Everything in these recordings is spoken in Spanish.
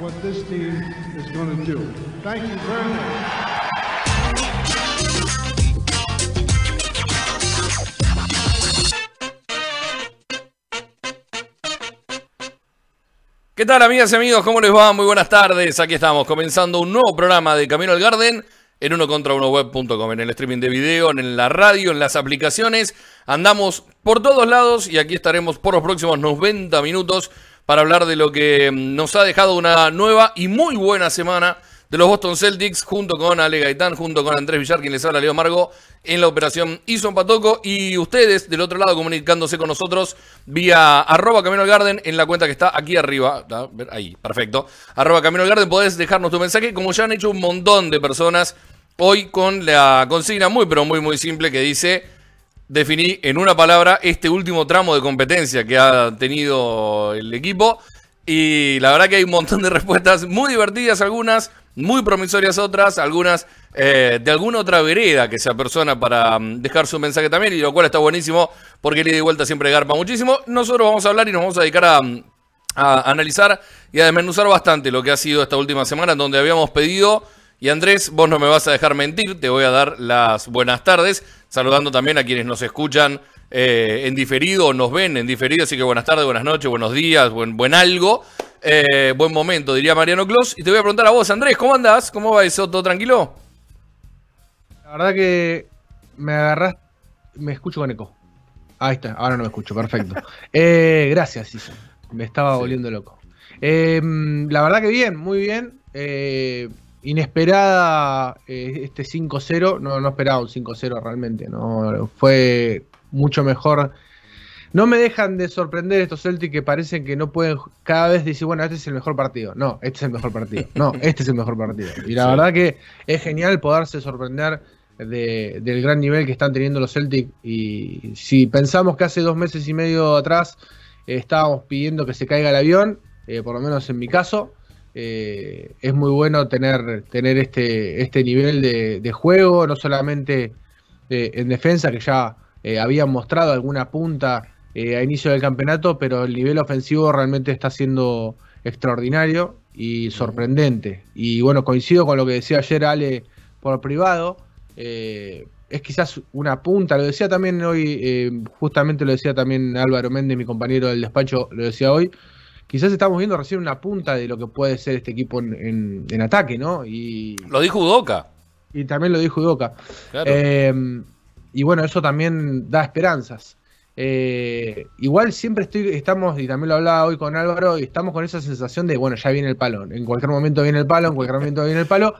what this team is going to do. Thank you very much. ¿Qué tal amigas y amigos? ¿Cómo les va? Muy buenas tardes. Aquí estamos comenzando un nuevo programa de Camino al Garden en uno contra uno web.com, en el streaming de video, en la radio, en las aplicaciones. Andamos por todos lados y aquí estaremos por los próximos 90 minutos para hablar de lo que nos ha dejado una nueva y muy buena semana de los Boston Celtics junto con Ale Gaitán, junto con Andrés Villar, quien les habla, Leo Margo, en la operación Ison Patoco y ustedes del otro lado comunicándose con nosotros vía arroba Camino al Garden en la cuenta que está aquí arriba, ahí, perfecto, arroba Camino al Garden, podés dejarnos tu mensaje como ya han hecho un montón de personas hoy con la consigna muy pero muy muy simple que dice definí en una palabra este último tramo de competencia que ha tenido el equipo y la verdad que hay un montón de respuestas muy divertidas algunas, muy promisorias otras, algunas eh, de alguna otra vereda que se apersona para um, dejar su mensaje también, y lo cual está buenísimo porque el ida y vuelta siempre garpa muchísimo. Nosotros vamos a hablar y nos vamos a dedicar a, a analizar y a desmenuzar bastante lo que ha sido esta última semana, donde habíamos pedido, y Andrés, vos no me vas a dejar mentir, te voy a dar las buenas tardes, saludando también a quienes nos escuchan eh, en diferido o nos ven en diferido, así que buenas tardes, buenas noches, buenos días, buen, buen algo. Eh, buen momento, diría Mariano Clos. Y te voy a preguntar a vos, Andrés, ¿cómo andás? ¿Cómo va eso? ¿Todo tranquilo? La verdad que me agarras, me escucho con eco. Ahí está, ahora no me escucho, perfecto. eh, gracias, Isa. Me estaba sí. volviendo loco. La verdad que bien, muy bien. Inesperada eh, este 5-0. No, no esperaba un 5-0 realmente. No, fue mucho mejor. No me dejan de sorprender estos Celtics que parecen que no pueden cada vez decir, bueno, este es el mejor partido. No, este es el mejor partido. No, este es el mejor partido. Y la sí. verdad que es genial poderse sorprender de, del gran nivel que están teniendo los Celtics. Y si pensamos que hace dos meses y medio atrás eh, estábamos pidiendo que se caiga el avión, eh, por lo menos en mi caso, eh, es muy bueno tener, tener este, este nivel de, de juego, no solamente eh, en defensa, que ya habían mostrado alguna punta a inicio del campeonato, pero el nivel ofensivo realmente está siendo extraordinario y sorprendente. Y bueno, coincido con lo que decía ayer Ale por privado. Eh, es quizás una punta, lo decía también hoy, eh, justamente lo decía también Álvaro Méndez, mi compañero del despacho, lo decía hoy. Quizás estamos viendo recién una punta de lo que puede ser este equipo en, en, en ataque, ¿no? Y, lo dijo Udoca. Y también lo dijo Udoca. Claro. Eh, y bueno, eso también da esperanzas. Eh, igual siempre estoy, estamos, y también lo hablaba hoy con Álvaro, y estamos con esa sensación de, bueno, ya viene el palo. En cualquier momento viene el palo, en cualquier momento viene el palo,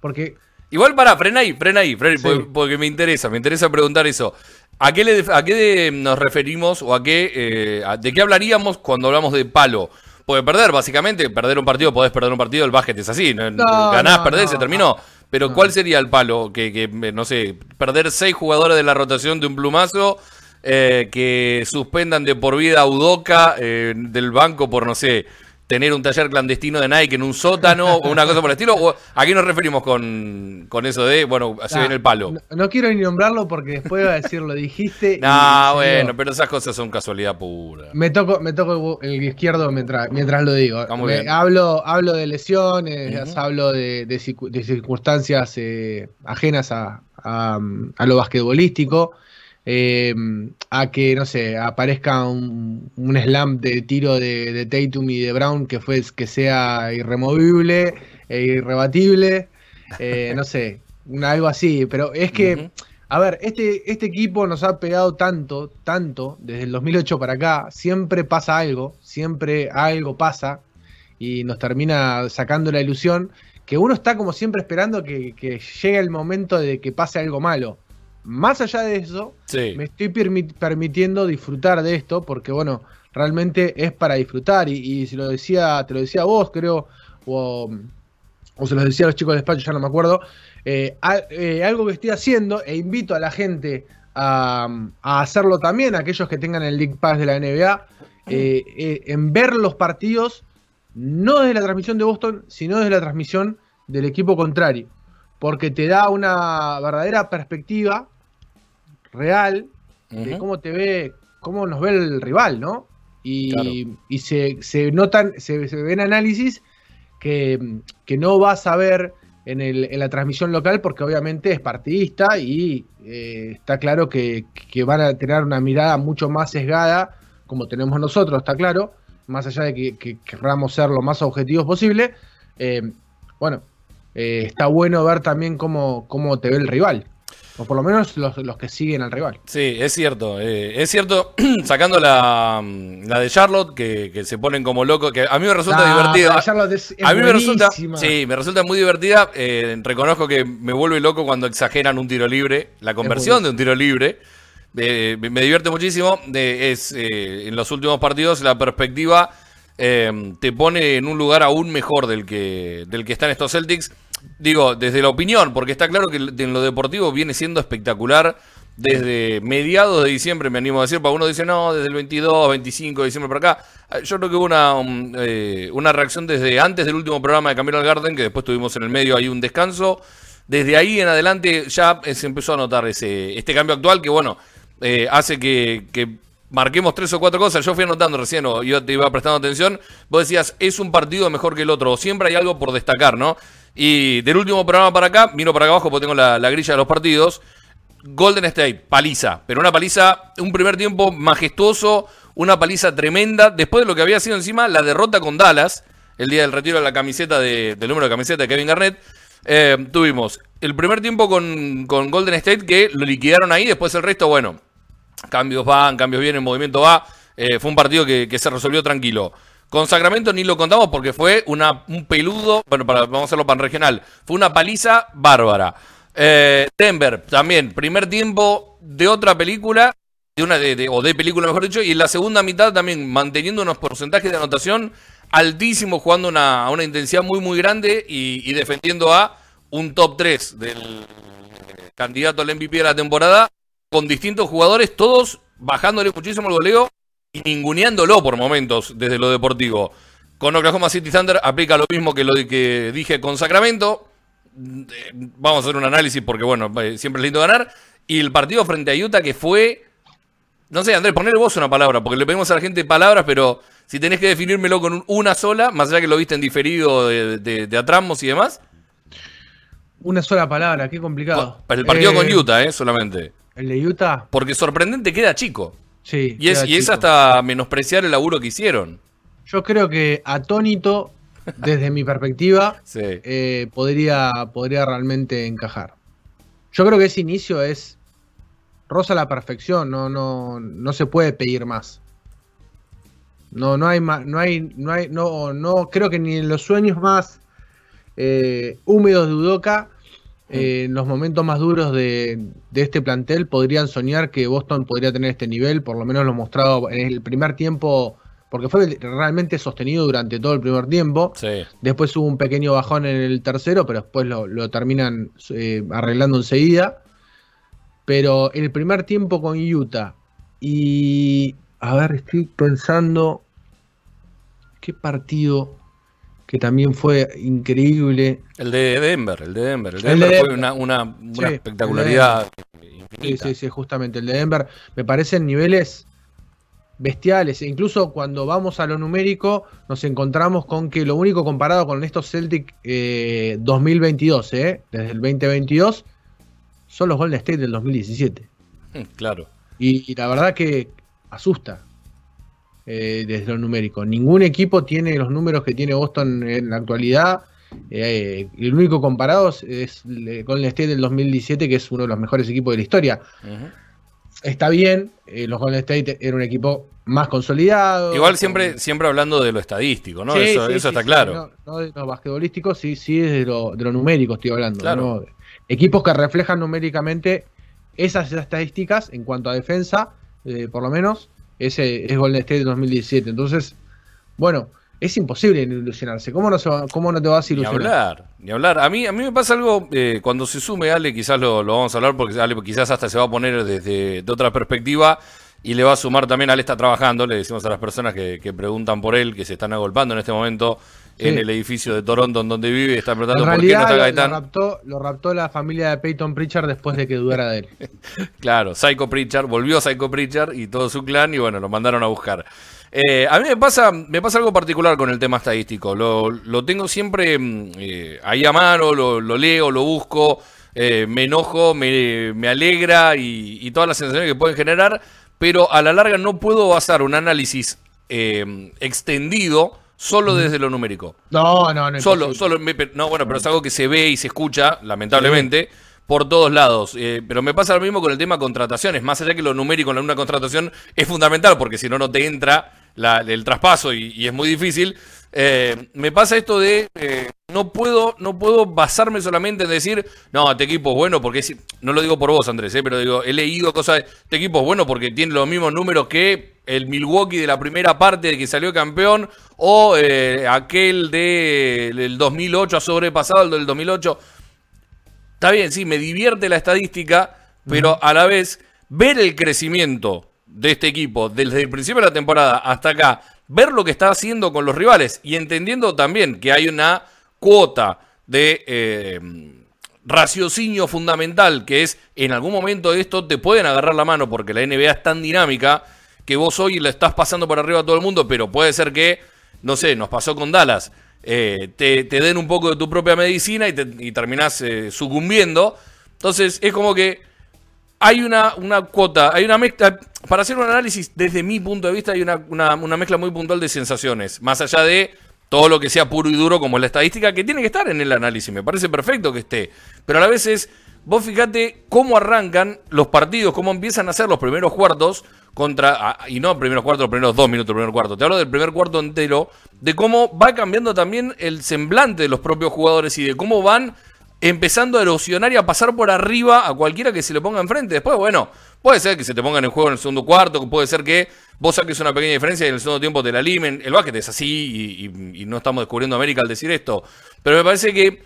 porque Igual para, frena ahí, frena ahí, frena, sí. porque, porque, me interesa, me interesa preguntar eso. ¿A qué, le, a qué nos referimos o a qué, eh, a, de qué hablaríamos cuando hablamos de palo? Porque perder, básicamente, perder un partido, podés perder un partido, el básquet es así, no, ganás, no, perdés, no, se terminó. Pero ¿cuál sería el palo? Que, que, no sé, perder seis jugadores de la rotación de un plumazo, eh, que suspendan de por vida a Udoca eh, del banco por, no sé, tener un taller clandestino de Nike en un sótano o una cosa por el estilo? ¿O ¿A qué nos referimos con, con eso de, bueno, se viene el palo? No, no, quiero ni nombrarlo porque después va a decir lo dijiste. no, bueno, pero esas cosas son casualidad pura. Me toco, me toco el izquierdo mientras, mientras lo digo. Me, hablo, hablo de lesiones, uh -huh. hablo de, de, de circunstancias eh, ajenas a, a, a lo basquetbolístico. Eh, a que, no sé, aparezca un, un slam de tiro de, de, Tatum y de Brown que, fue, que sea irremovible e irrebatible, eh, no sé, una, algo así, pero es que, uh -huh. a ver, este, este equipo nos ha pegado tanto, tanto, desde el 2008 para acá, siempre pasa algo, siempre algo pasa y nos termina sacando la ilusión que uno está como siempre esperando que, que llegue el momento de que pase algo malo más allá de eso, sí. me estoy permit permitiendo disfrutar de esto, porque bueno, realmente es para disfrutar. Y, y si lo decía, te lo decía vos, creo, o, o se los decía a los chicos del despacho, ya no me acuerdo, eh, a- eh, algo que estoy haciendo e invito a la gente a, a hacerlo también, aquellos que tengan el League Pass de la NBA, eh, en ver los partidos, no desde la transmisión de Boston, sino desde la transmisión del equipo contrario, porque te da una verdadera perspectiva real de cómo te ve, cómo nos ve el rival, ¿no? Y, Claro. y se, se notan, se, se ven análisis que, que no vas a ver en, el- en la transmisión local porque obviamente es partidista y eh, está claro que, que van a tener una mirada mucho más sesgada como tenemos nosotros, está claro, más allá de que, que querramos ser lo más objetivos posible. eh, bueno, eh, está bueno ver también cómo, cómo te ve el rival, o por lo menos los, los que siguen al rival. Sí, es cierto. eh, es cierto, sacando la, la de Charlotte, que, que se ponen como locos, que a mí me resulta Ah, divertida. Charlotte es- es a mí me resulta, sí, me resulta muy divertida. eh, reconozco que me vuelve loco cuando exageran un tiro libre, la conversión de un tiro libre. Eh, me divierte muchísimo. es eh, en los últimos partidos la perspectiva eh, te pone en un lugar aún mejor del que del que están estos Celtics. Digo, desde la opinión, porque está claro que en lo deportivo viene siendo espectacular desde mediados de diciembre, me animo a decir, para uno dice, no, desde el 22, 25 de diciembre para acá. Eh, Yo creo que hubo una, eh, una reacción desde antes del último programa de Camino al Garden, que después tuvimos en el medio ahí un descanso. Desde ahí en adelante ya se empezó a notar ese, este cambio actual que, bueno, eh, hace que, que marquemos tres o cuatro cosas. Yo fui anotando recién, o yo te iba prestando atención. Vos decías, es un partido mejor que el otro, o siempre hay algo por destacar, ¿no? Y del último programa para acá, miro para acá abajo porque tengo la, la grilla de los partidos. Golden State, paliza, pero una paliza, un primer tiempo majestuoso, una paliza tremenda, después de lo que había sido encima la derrota con Dallas, el día del retiro de la camiseta de- del número de camiseta de Kevin Garnett, eh, tuvimos el primer tiempo con, con Golden State que lo liquidaron ahí, después el resto, bueno, cambios van, cambios vienen, movimiento va, eh, fue un partido que, que se resolvió tranquilo. Con Sacramento ni lo contamos porque fue una, un peludo, bueno, para, vamos a hacerlo pan regional, fue una paliza bárbara. Eh, Denver, también, primer tiempo de otra película, de una de, de- o de película mejor dicho, y en la segunda mitad también manteniendo unos porcentajes de anotación altísimos, jugando una, a una intensidad muy muy grande y, y defendiendo a un top 3 del candidato al MVP de la temporada, con distintos jugadores, todos bajándole muchísimo el goleo y ninguneándolo por momentos desde lo deportivo. Con Oklahoma City Thunder aplica lo mismo que lo que dije con Sacramento. Eh, Vamos a hacer un análisis porque, bueno, eh, siempre es lindo ganar. Y el partido frente a Utah que fue. No sé, Andrés, ponle vos una palabra, porque le pedimos a la gente palabras, pero si tenés que definírmelo con un- una sola, más allá que lo viste en diferido de, de, de atramos y demás. Una sola palabra, qué complicado. El partido Eh, con Utah, eh, solamente. El de Utah, Porque sorprendente queda chico. Sí. Y es, y es hasta menospreciar el laburo que hicieron. Yo creo que atónito, desde mi perspectiva, Sí. eh, podría, podría realmente encajar. Yo creo que ese inicio es rosa a la perfección, no, no, no se puede pedir más. No, no hay más, no hay, no hay, no, no, creo que ni en los sueños más eh, húmedos de Udoca, eh, en los momentos más duros de, de este plantel, podrían soñar que Boston podría tener este nivel, por lo menos lo mostrado en el primer tiempo, porque fue realmente sostenido durante todo el primer tiempo. Sí. Después hubo un pequeño bajón en el tercero, pero después lo, lo terminan eh, arreglando enseguida. Pero el primer tiempo con Utah y... A ver, estoy pensando... ¿Qué partido que también fue increíble? El de Denver, el de Denver. El de El de Denver fue una, una, una Sí, espectacularidad Sí, infinita. sí, sí, justamente. El de Denver me parecen niveles bestiales. E incluso cuando vamos a lo numérico, nos encontramos con que lo único comparado con estos Celtic eh, 2022, eh, desde el 2022, son los Golden State del 2017. Claro. Y, y la verdad que asusta eh, desde lo numérico. Ningún equipo tiene los números que tiene Boston en la actualidad. Eh, el único comparado es- es el Golden State del 2017, que es uno de los mejores equipos de la historia. Está bien, eh, los Golden State era un equipo más consolidado. Igual siempre, siempre hablando de lo estadístico, ¿no? Sí, eso sí, eso sí, está claro. No, no de lo basquetbolístico, sí, sí, es de lo, de lo numérico estoy hablando. Claro. ¿no? Equipos que reflejan numéricamente esas estadísticas en cuanto a defensa, eh, por lo menos, ese es Golden State de 2017. Entonces, bueno, es imposible ilusionarse. ¿Cómo no, cómo no te vas a ilusionar? Ni hablar, ni hablar. A mí, a mí me pasa algo, eh, cuando se sume Ale, quizás lo, vamos a hablar, porque Ale quizás hasta se va a poner desde de otra perspectiva y le va a sumar también, Ale está trabajando, le decimos a las personas que, preguntan por él, que se están agolpando en este momento en el edificio de Toronto en donde vive, y están preguntando por qué no está Gaetán. Lo raptó, lo raptó la familia de Peyton Pritchard después de que dudara de él. claro, Psycho Pritchard, volvió Psycho Pritchard y todo su clan y bueno, lo mandaron a buscar. Eh, a mí me pasa, me pasa algo particular con el tema estadístico. Lo, tengo siempre mm, eh, ahí a mano, lo, leo, lo busco, eh, me enojo, me, alegra y, todas las sensaciones que pueden generar, pero a la larga no puedo basar un análisis extendido solo desde lo numérico. No, no, no. Solo, solo, no, bueno, pero es algo que se ve y se escucha, lamentablemente por todos lados. Eh, pero me pasa lo mismo con el tema contrataciones. Más allá que lo numérico en una contratación es fundamental, porque si no, no te entra el traspaso y, es muy difícil. Eh, me pasa esto de eh, no puedo no puedo basarme solamente en decir no este equipo es bueno porque no lo digo por vos Andrés pero digo he leído cosas de este equipo es bueno porque tiene los mismos números que el Milwaukee de la primera parte de que salió campeón o aquel de, del 2008 ha sobrepasado el del 2008 Está bien, sí, me divierte la estadística, pero a la vez ver el crecimiento de este equipo desde el principio de la temporada hasta acá, ver lo que está haciendo con los rivales y entendiendo también que hay una cuota de eh, raciocinio fundamental, que es en algún momento esto te pueden agarrar la mano porque la NBA es tan dinámica que vos hoy le estás pasando por arriba a todo el mundo, pero puede ser que, no sé, nos pasó con Dallas eh, te, den un poco de tu propia medicina y, te, terminás eh, sucumbiendo. Entonces es como que hay una, una cuota, hay una mezcla, para hacer un análisis desde mi punto de vista hay una, una, mezcla muy puntual de sensaciones, más allá de todo lo que sea puro y duro como la estadística, que tiene que estar en el análisis, me parece perfecto que esté, pero a la vez es, vos fíjate cómo arrancan los partidos, cómo empiezan a ser los primeros cuartos, contra, y no primeros cuartos, los primeros dos minutos, primer cuarto, te hablo del primer cuarto entero, de cómo va cambiando también el semblante de los propios jugadores y de cómo van empezando a erosionar y a pasar por arriba a cualquiera que se le ponga enfrente. Después, bueno, puede ser que se te pongan en juego en el segundo cuarto, puede ser que vos saques una pequeña diferencia y en el segundo tiempo te la limen. El básquet es así y, no estamos descubriendo América al decir esto. Pero me parece que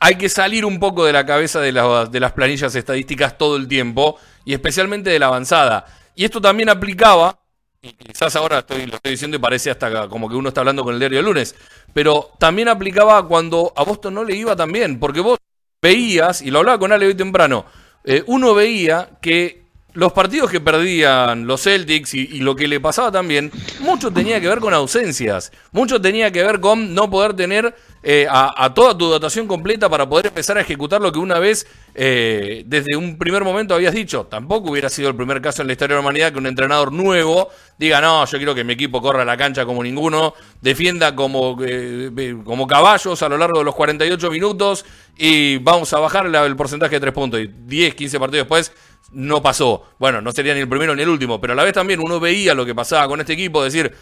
hay que salir un poco de la cabeza de, las planillas estadísticas todo el tiempo y especialmente de la avanzada. Y esto también aplicaba, y quizás ahora estoy, lo estoy diciendo y parece hasta como que uno está hablando con el diario de lunes, pero también aplicaba cuando a Boston no le iba tan bien, porque vos veías, y lo hablaba con Ale hoy temprano, eh, uno veía que los partidos que perdían los Celtics y, lo que le pasaba también, mucho tenía que ver con ausencias, mucho tenía que ver con no poder tener eh, a, toda tu dotación completa para poder empezar a ejecutar lo que una vez eh, desde un primer momento habías dicho. Tampoco hubiera sido el primer caso en la historia de la humanidad que un entrenador nuevo diga, no, yo quiero que mi equipo corra a la cancha como ninguno, defienda como, eh, como caballos a lo largo de los 48 minutos y vamos a bajar el porcentaje de tres puntos. Y 10, 15 partidos después no pasó. Bueno, no sería ni el primero ni el último, pero a la vez también uno veía lo que pasaba con este equipo, decir,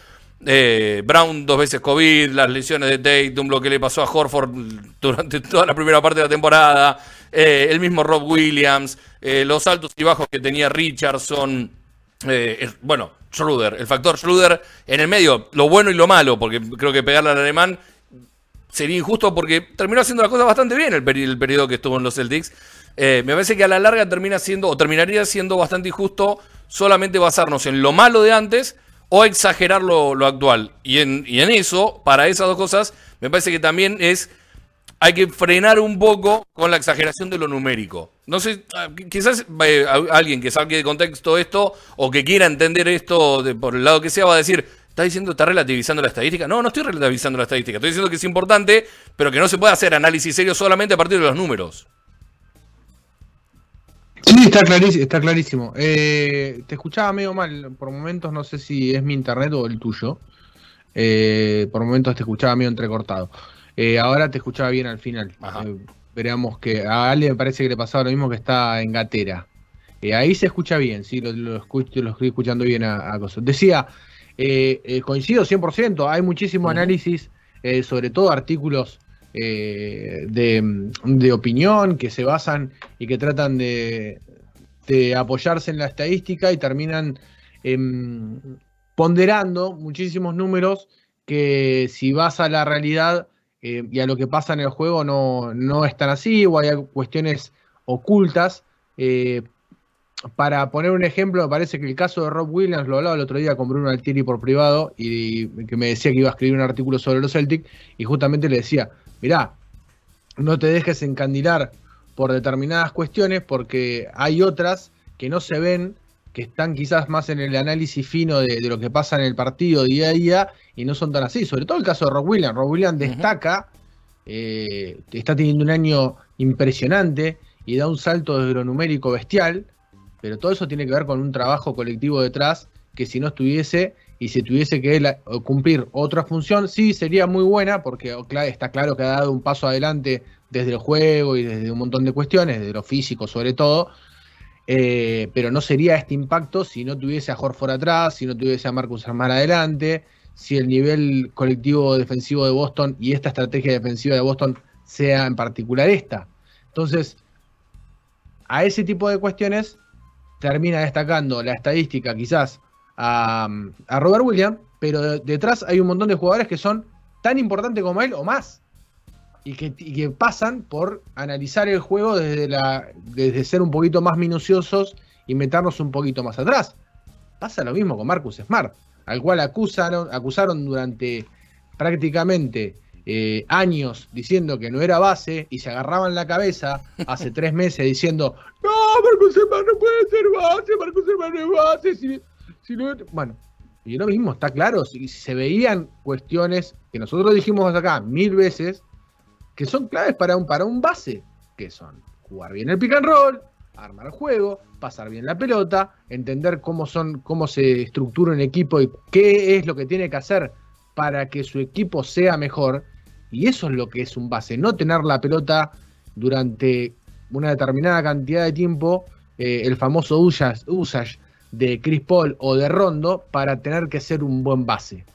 eh, Brown dos veces COVID, las lesiones de Tatum, lo que le pasó a Horford durante toda la primera parte de la temporada, eh, el mismo Rob Williams, eh, los altos y bajos que tenía Richardson, bueno, Schroeder, el factor Schroeder en el medio, lo bueno y lo malo, porque creo que pegarle al alemán sería injusto porque terminó haciendo las cosas bastante bien el, el periodo que estuvo en los Celtics. me parece que a la larga termina siendo, o terminaría siendo bastante injusto solamente basarnos en lo malo de antes o exagerar lo, actual. Y en, y en eso, para esas dos cosas, me parece que también es hay que frenar un poco con la exageración de lo numérico. No sé, ah, quizás eh, alguien que saque de contexto esto o que quiera entender esto de, por el lado que sea va a decir, ¿está diciendo, está relativizando la estadística? No, no estoy relativizando la estadística. Estoy diciendo que es importante, pero que no se puede hacer análisis serio solamente a partir de los números. Sí, está clarísimo. Está clarísimo. Eh, te escuchaba medio mal por momentos, no sé si es mi internet o el tuyo. Eh, por momentos te escuchaba medio entrecortado. Eh, ahora te escuchaba bien al final. veamos que a Ale me parece que le pasaba lo mismo que está en Gatera. ahí se escucha bien, sí, lo, lo, escucho, lo estoy escuchando bien a, a cosas. Decía, coincido 100%, hay muchísimo análisis, sobre todo artículos eh, de, opinión que se basan y que tratan de, apoyarse en la estadística y terminan em, ponderando muchísimos números que si vas a la realidad eh, y a lo que pasa en el juego no, no es tan así, o hay cuestiones ocultas. Eh, para poner un ejemplo, me parece que el caso de Rob Williams, lo hablaba el otro día con Bruno Altieri por privado, y, que me decía que iba a escribir un artículo sobre los Celtic, y justamente le decía, mirá, no te dejes encandilar por determinadas cuestiones, porque hay otras que no se ven, que están quizás más en el análisis fino de, lo que pasa en el partido día a día, y no son tan así. Sobre todo el caso de Rob Williams. Rob Williams destaca, eh, está teniendo un año impresionante y da un salto de lo numérico bestial pero todo eso tiene que ver con un trabajo colectivo detrás que si no estuviese y si tuviese que cumplir otra función, sí sería muy buena porque está claro que ha dado un paso adelante desde el juego y desde un montón de cuestiones, de lo físico sobre todo, eh, pero no sería este impacto si no tuviese a Horford atrás, si no tuviese a Marcus Armar adelante, si el nivel colectivo defensivo de Boston y esta estrategia defensiva de Boston sea en particular esta. Entonces, a ese tipo de cuestiones termina destacando la estadística quizás a, Robert Williams, pero detrás hay un montón de jugadores que son tan importantes como él o más. Y que, pasan por analizar el juego desde, la, desde ser un poquito más minuciosos y meternos un poquito más atrás. Pasa lo mismo con Marcus Smart, al cual acusaron, acusaron durante prácticamente eh, años diciendo que no era base y se agarraban la cabeza hace tres meses diciendo, no, Marcos Hermano no puede ser base, Marcos Hermano es base. Bueno, y lo mismo, está claro, si, se veían cuestiones que nosotros dijimos acá mil veces, que son claves para un, para un base, que son jugar bien el pick and roll, armar el juego, pasar bien la pelota, entender cómo son, cómo se estructura un equipo y qué es lo que tiene que hacer para que su equipo sea mejor. Y eso es lo que es un base, no tener la pelota durante una determinada cantidad de tiempo, eh, el famoso usage, de Chris Paul o de Rondo para tener que ser un buen base.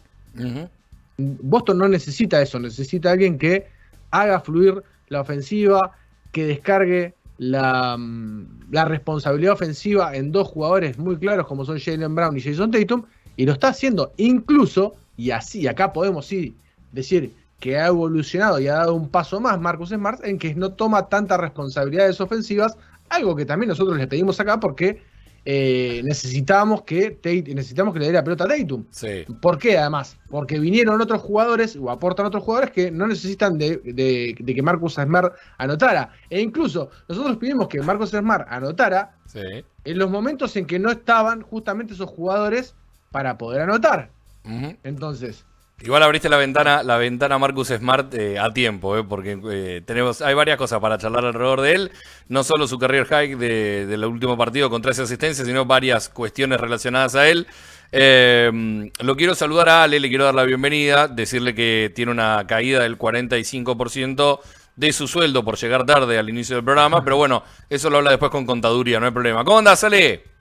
Boston no necesita eso, necesita alguien que haga fluir la ofensiva, que descargue la, mm, la, responsabilidad ofensiva en dos jugadores muy claros como son Jalen Brown y Jason Tatum, y lo está haciendo incluso, y así acá podemos sí decir que ha evolucionado y ha dado un paso más Marcus Smart en que no toma tantas responsabilidades ofensivas, algo que también nosotros le pedimos acá porque eh, necesitábamos que necesitamos que le dé la pelota a Tatum. ¿Por qué además? Porque vinieron otros jugadores o aportan otros jugadores que no necesitan de, que Marcus Smart anotara. E incluso nosotros pedimos que Marcus Smart anotara en los momentos en que no estaban justamente esos jugadores para poder anotar. Entonces, Igual abriste la ventana, la ventana Marcus Smart eh, a tiempo, eh, porque eh, tenemos, hay varias cosas para charlar alrededor de él. No solo su career high de, del último partido con 13 asistencias, sino varias cuestiones relacionadas a él. lo quiero saludar a Ale, le quiero dar la bienvenida, decirle que tiene una caída del 45% de su sueldo por llegar tarde al inicio del programa, pero bueno, eso lo habla después con contaduría, no hay problema. ¿Cómo andas, Ale?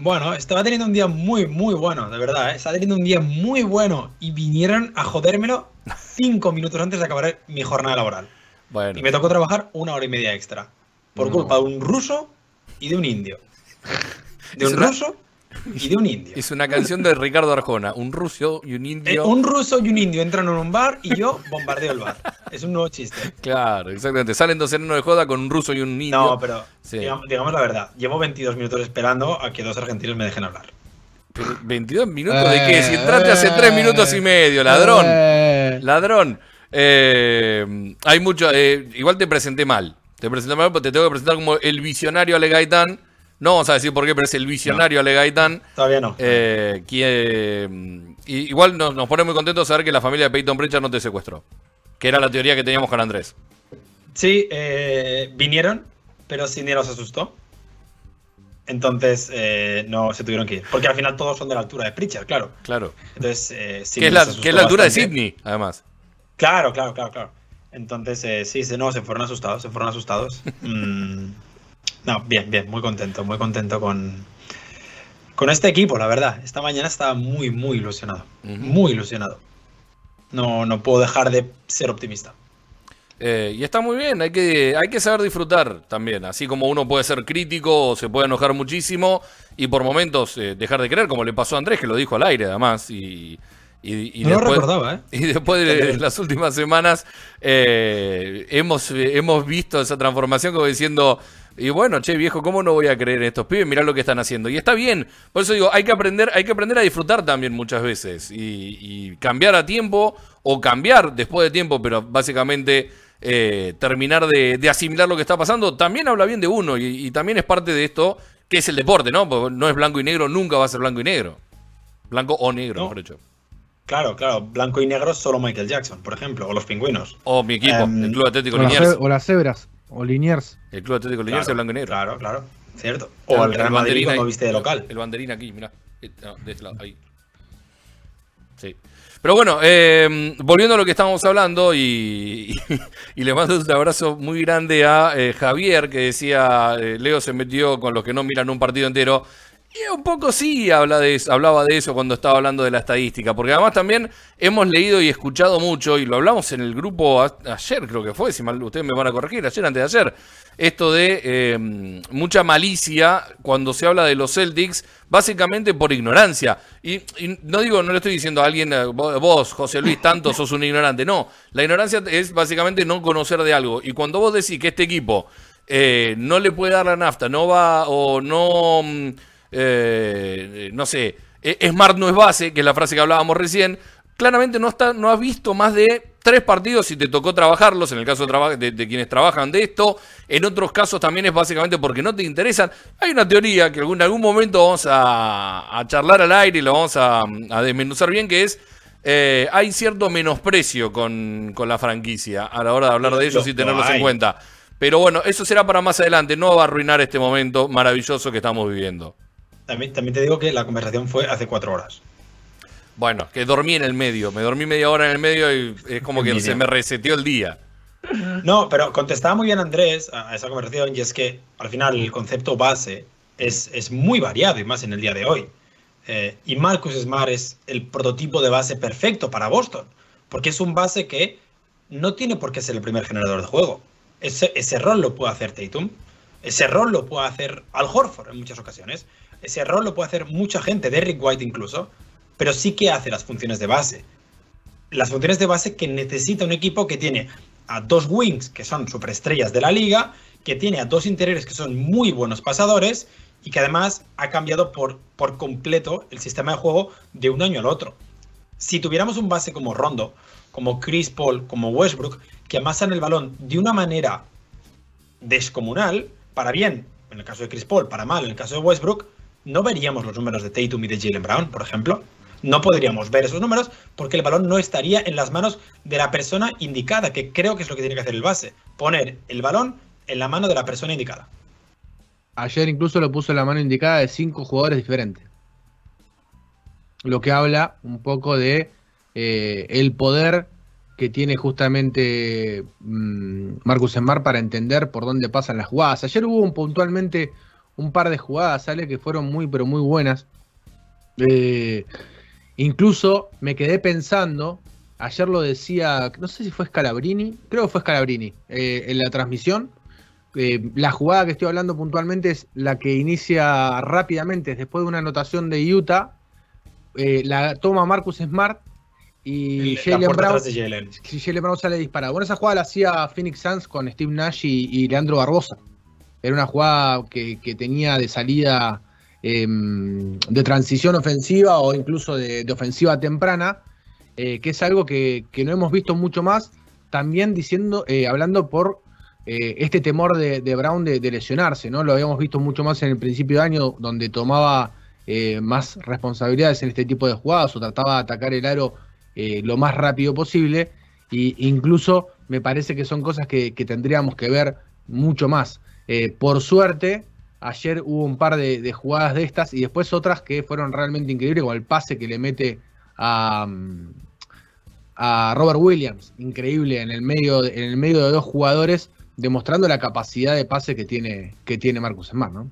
Bueno, estaba teniendo un día muy, muy bueno, de verdad, ¿eh? estaba teniendo un día muy bueno y vinieron a jodérmelo cinco minutos antes de acabar mi jornada laboral. Y me tocó trabajar una hora y media extra. Por culpa de un ruso y de un indio. De un ruso y de un indio. Es una canción de Ricardo Arjona, un ruso y un indio. Eh, un ruso y un indio entran en un bar y yo bombardeo el bar. Es un nuevo chiste. Claro, exactamente. Salen dos en uno de joda con un ruso y un indio. No, pero digamos, la verdad. Llevo 22 minutos esperando a que dos argentinos me dejen hablar. ¿22 minutos de qué? Si entraste hace 3 minutos y medio, ladrón. Eh. Ladrón. Eh, hay mucho. igual te presenté mal. Te presenté mal porque te tengo que presentar como el visionario Ale Gaitán no vamos a decir por qué, pero es el visionario Ale Gaitán. Todavía no. Eh, igual nos, pone muy contentos saber que la familia de Peyton Pritchard no te secuestró. Que era la teoría que teníamos con Andrés. Sí, eh, vinieron, pero Cindy nos asustó. Entonces eh, no se tuvieron que ir. Porque al final todos son de la altura de Pritchard, claro. Claro. Entonces, eh, ¿Qué, es la, es la, altura de Sydney, además. Claro, claro, claro, claro. Entonces, sí, no, se fueron asustados, se fueron asustados. mm, no, bien, bien, muy contento, muy contento con, con este equipo, la verdad. Esta mañana estaba muy, muy ilusionado. Muy ilusionado. No, no puedo dejar de ser optimista. Eh, y está muy bien, hay que, hay que saber disfrutar también. Así como uno puede ser crítico o se puede enojar muchísimo y por momentos eh, dejar de creer, como le pasó a Andrés, que lo dijo al aire además. Y, Y, no después, lo recordaba, ¿eh? Y después de las últimas semanas eh, hemos, hemos visto esa transformación como diciendo, y bueno, che, viejo, ¿cómo no voy a creer en estos pibes? Mirá lo que están haciendo. Y está bien. Por eso digo, hay que aprender, hay que aprender a disfrutar también muchas veces. Y, cambiar a tiempo, o cambiar después de tiempo, pero básicamente eh, terminar de, asimilar lo que está pasando, también habla bien de uno. Y, también es parte de esto, que es el deporte, ¿no? Porque no es blanco y negro, nunca va a ser blanco y negro. Blanco o negro, mejor dicho. Claro, claro, blanco y negro solo Michael Jackson, por ejemplo, o los pingüinos. O mi equipo, em, el Club Atlético Liniers. O las cebras, o Liniers. El Club Atlético Liniers es blanco y negro. Claro, claro, cierto. O el, Real Madrid cuando viste de local. El banderín aquí, mira. Eh, de este lado, ahí. Sí. Pero bueno, em, volviendo a lo que estábamos hablando, y, y, le mando un abrazo muy grande a eh, Javier, que decía, eh, Leo se metió con los que no miran un partido entero. Y un poco sí hablaba de eso cuando estaba hablando de la estadística, porque además también hemos leído y escuchado mucho, y lo hablamos en el grupo ayer, creo que fue, si mal, ustedes me van a corregir, ayer antes de ayer, esto de em, mucha malicia cuando se habla de los Celtics, básicamente por ignorancia. Y, no digo, no le estoy diciendo a alguien, eh, vos, José Luis, tanto sos un ignorante, no, la ignorancia es básicamente no conocer de algo, y cuando vos decís que este equipo eh, no le puede dar la nafta, no va o no mm, eh, no sé, e-, Smart no es base, que es la frase que hablábamos recién, claramente no, está, no has visto más de tres partidos y te tocó trabajarlos, en el caso de, de, quienes trabajan de esto, en otros casos también es básicamente porque no te interesan. Hay una teoría que en algún momento vamos a, charlar al aire y lo vamos a, desmenuzar bien, que es... Eh, hay cierto menosprecio con, la franquicia a la hora de hablar de ellos y tenerlos en cuenta. Pero bueno, eso será para más adelante, no va a arruinar este momento maravilloso que estamos viviendo. También, te digo que la conversación fue hace cuatro horas. Bueno, que dormí en el medio. Me dormí media hora en el medio y es como que se me reseteó el día. No, pero contestaba muy bien Andrés a esa conversación y es que al final el concepto base es, es muy variado y más en el día de hoy. Eh, y Marcus Smart es el prototipo de base perfecto para Boston, porque es un base que no tiene por qué ser el primer generador de juego. Ese, ese rol lo puede hacer Tatum, ese rol lo puede hacer Al Horford en muchas ocasiones, ese rol lo puede hacer mucha gente, Derrick White incluso, pero sí que hace las funciones de base. Las funciones de base que necesita un equipo que tiene a dos wings, que son superestrellas de la liga, que tiene a dos interiores que son muy buenos pasadores y que además ha cambiado por, por completo el sistema de juego de un año al otro. Si tuviéramos un base como Rondo, como Chris Paul, como Westbrook, que amasan el balón de una manera descomunal, para bien, en el caso de Chris Paul, para mal, en el caso de Westbrook, no veríamos los números de Tatum y de Jalen Brown, por ejemplo. No podríamos ver esos números porque el balón no estaría en las manos de la persona indicada, que creo que es lo que tiene que hacer el base, poner el balón en la mano de la persona indicada. Ayer incluso lo puso en la mano indicada de cinco jugadores diferentes. Lo que habla un poco de eh, el poder que tiene justamente mm, Marcus Enmar para entender por dónde pasan las jugadas. Ayer hubo un, puntualmente un par de jugadas, sale que fueron muy, pero muy buenas. Eh, incluso me quedé pensando, ayer lo decía, no sé si fue Scalabrini, creo que fue Scalabrini, eh, en la transmisión. Eh, la jugada que estoy hablando puntualmente es la que inicia rápidamente después de una anotación de Utah. la toma Marcus Smart y Jalen Brown, Brown sale disparado. Bueno, esa jugada la hacía Phoenix Suns con Steve Nash y Leandro Barbosa. Era una jugada que, tenía de salida em, de transición ofensiva o incluso de, ofensiva temprana, eh, que es algo que, no hemos visto mucho más, también diciendo, eh, hablando por eh, este temor de, Brown de, lesionarse, ¿no? Lo habíamos visto mucho más en el principio de año, donde tomaba más responsabilidades en este tipo de jugadas o trataba de atacar el aro lo más rápido posible. E incluso me parece que son cosas que tendríamos que ver mucho más. Eh, por suerte, ayer hubo un par de, jugadas de estas y después otras que fueron realmente increíbles, como el pase que le mete a, mm, a Robert Williams, increíble en el medio, en el medio de dos jugadores, demostrando la capacidad de pase que tiene, que tiene Marcus Smart, ¿no?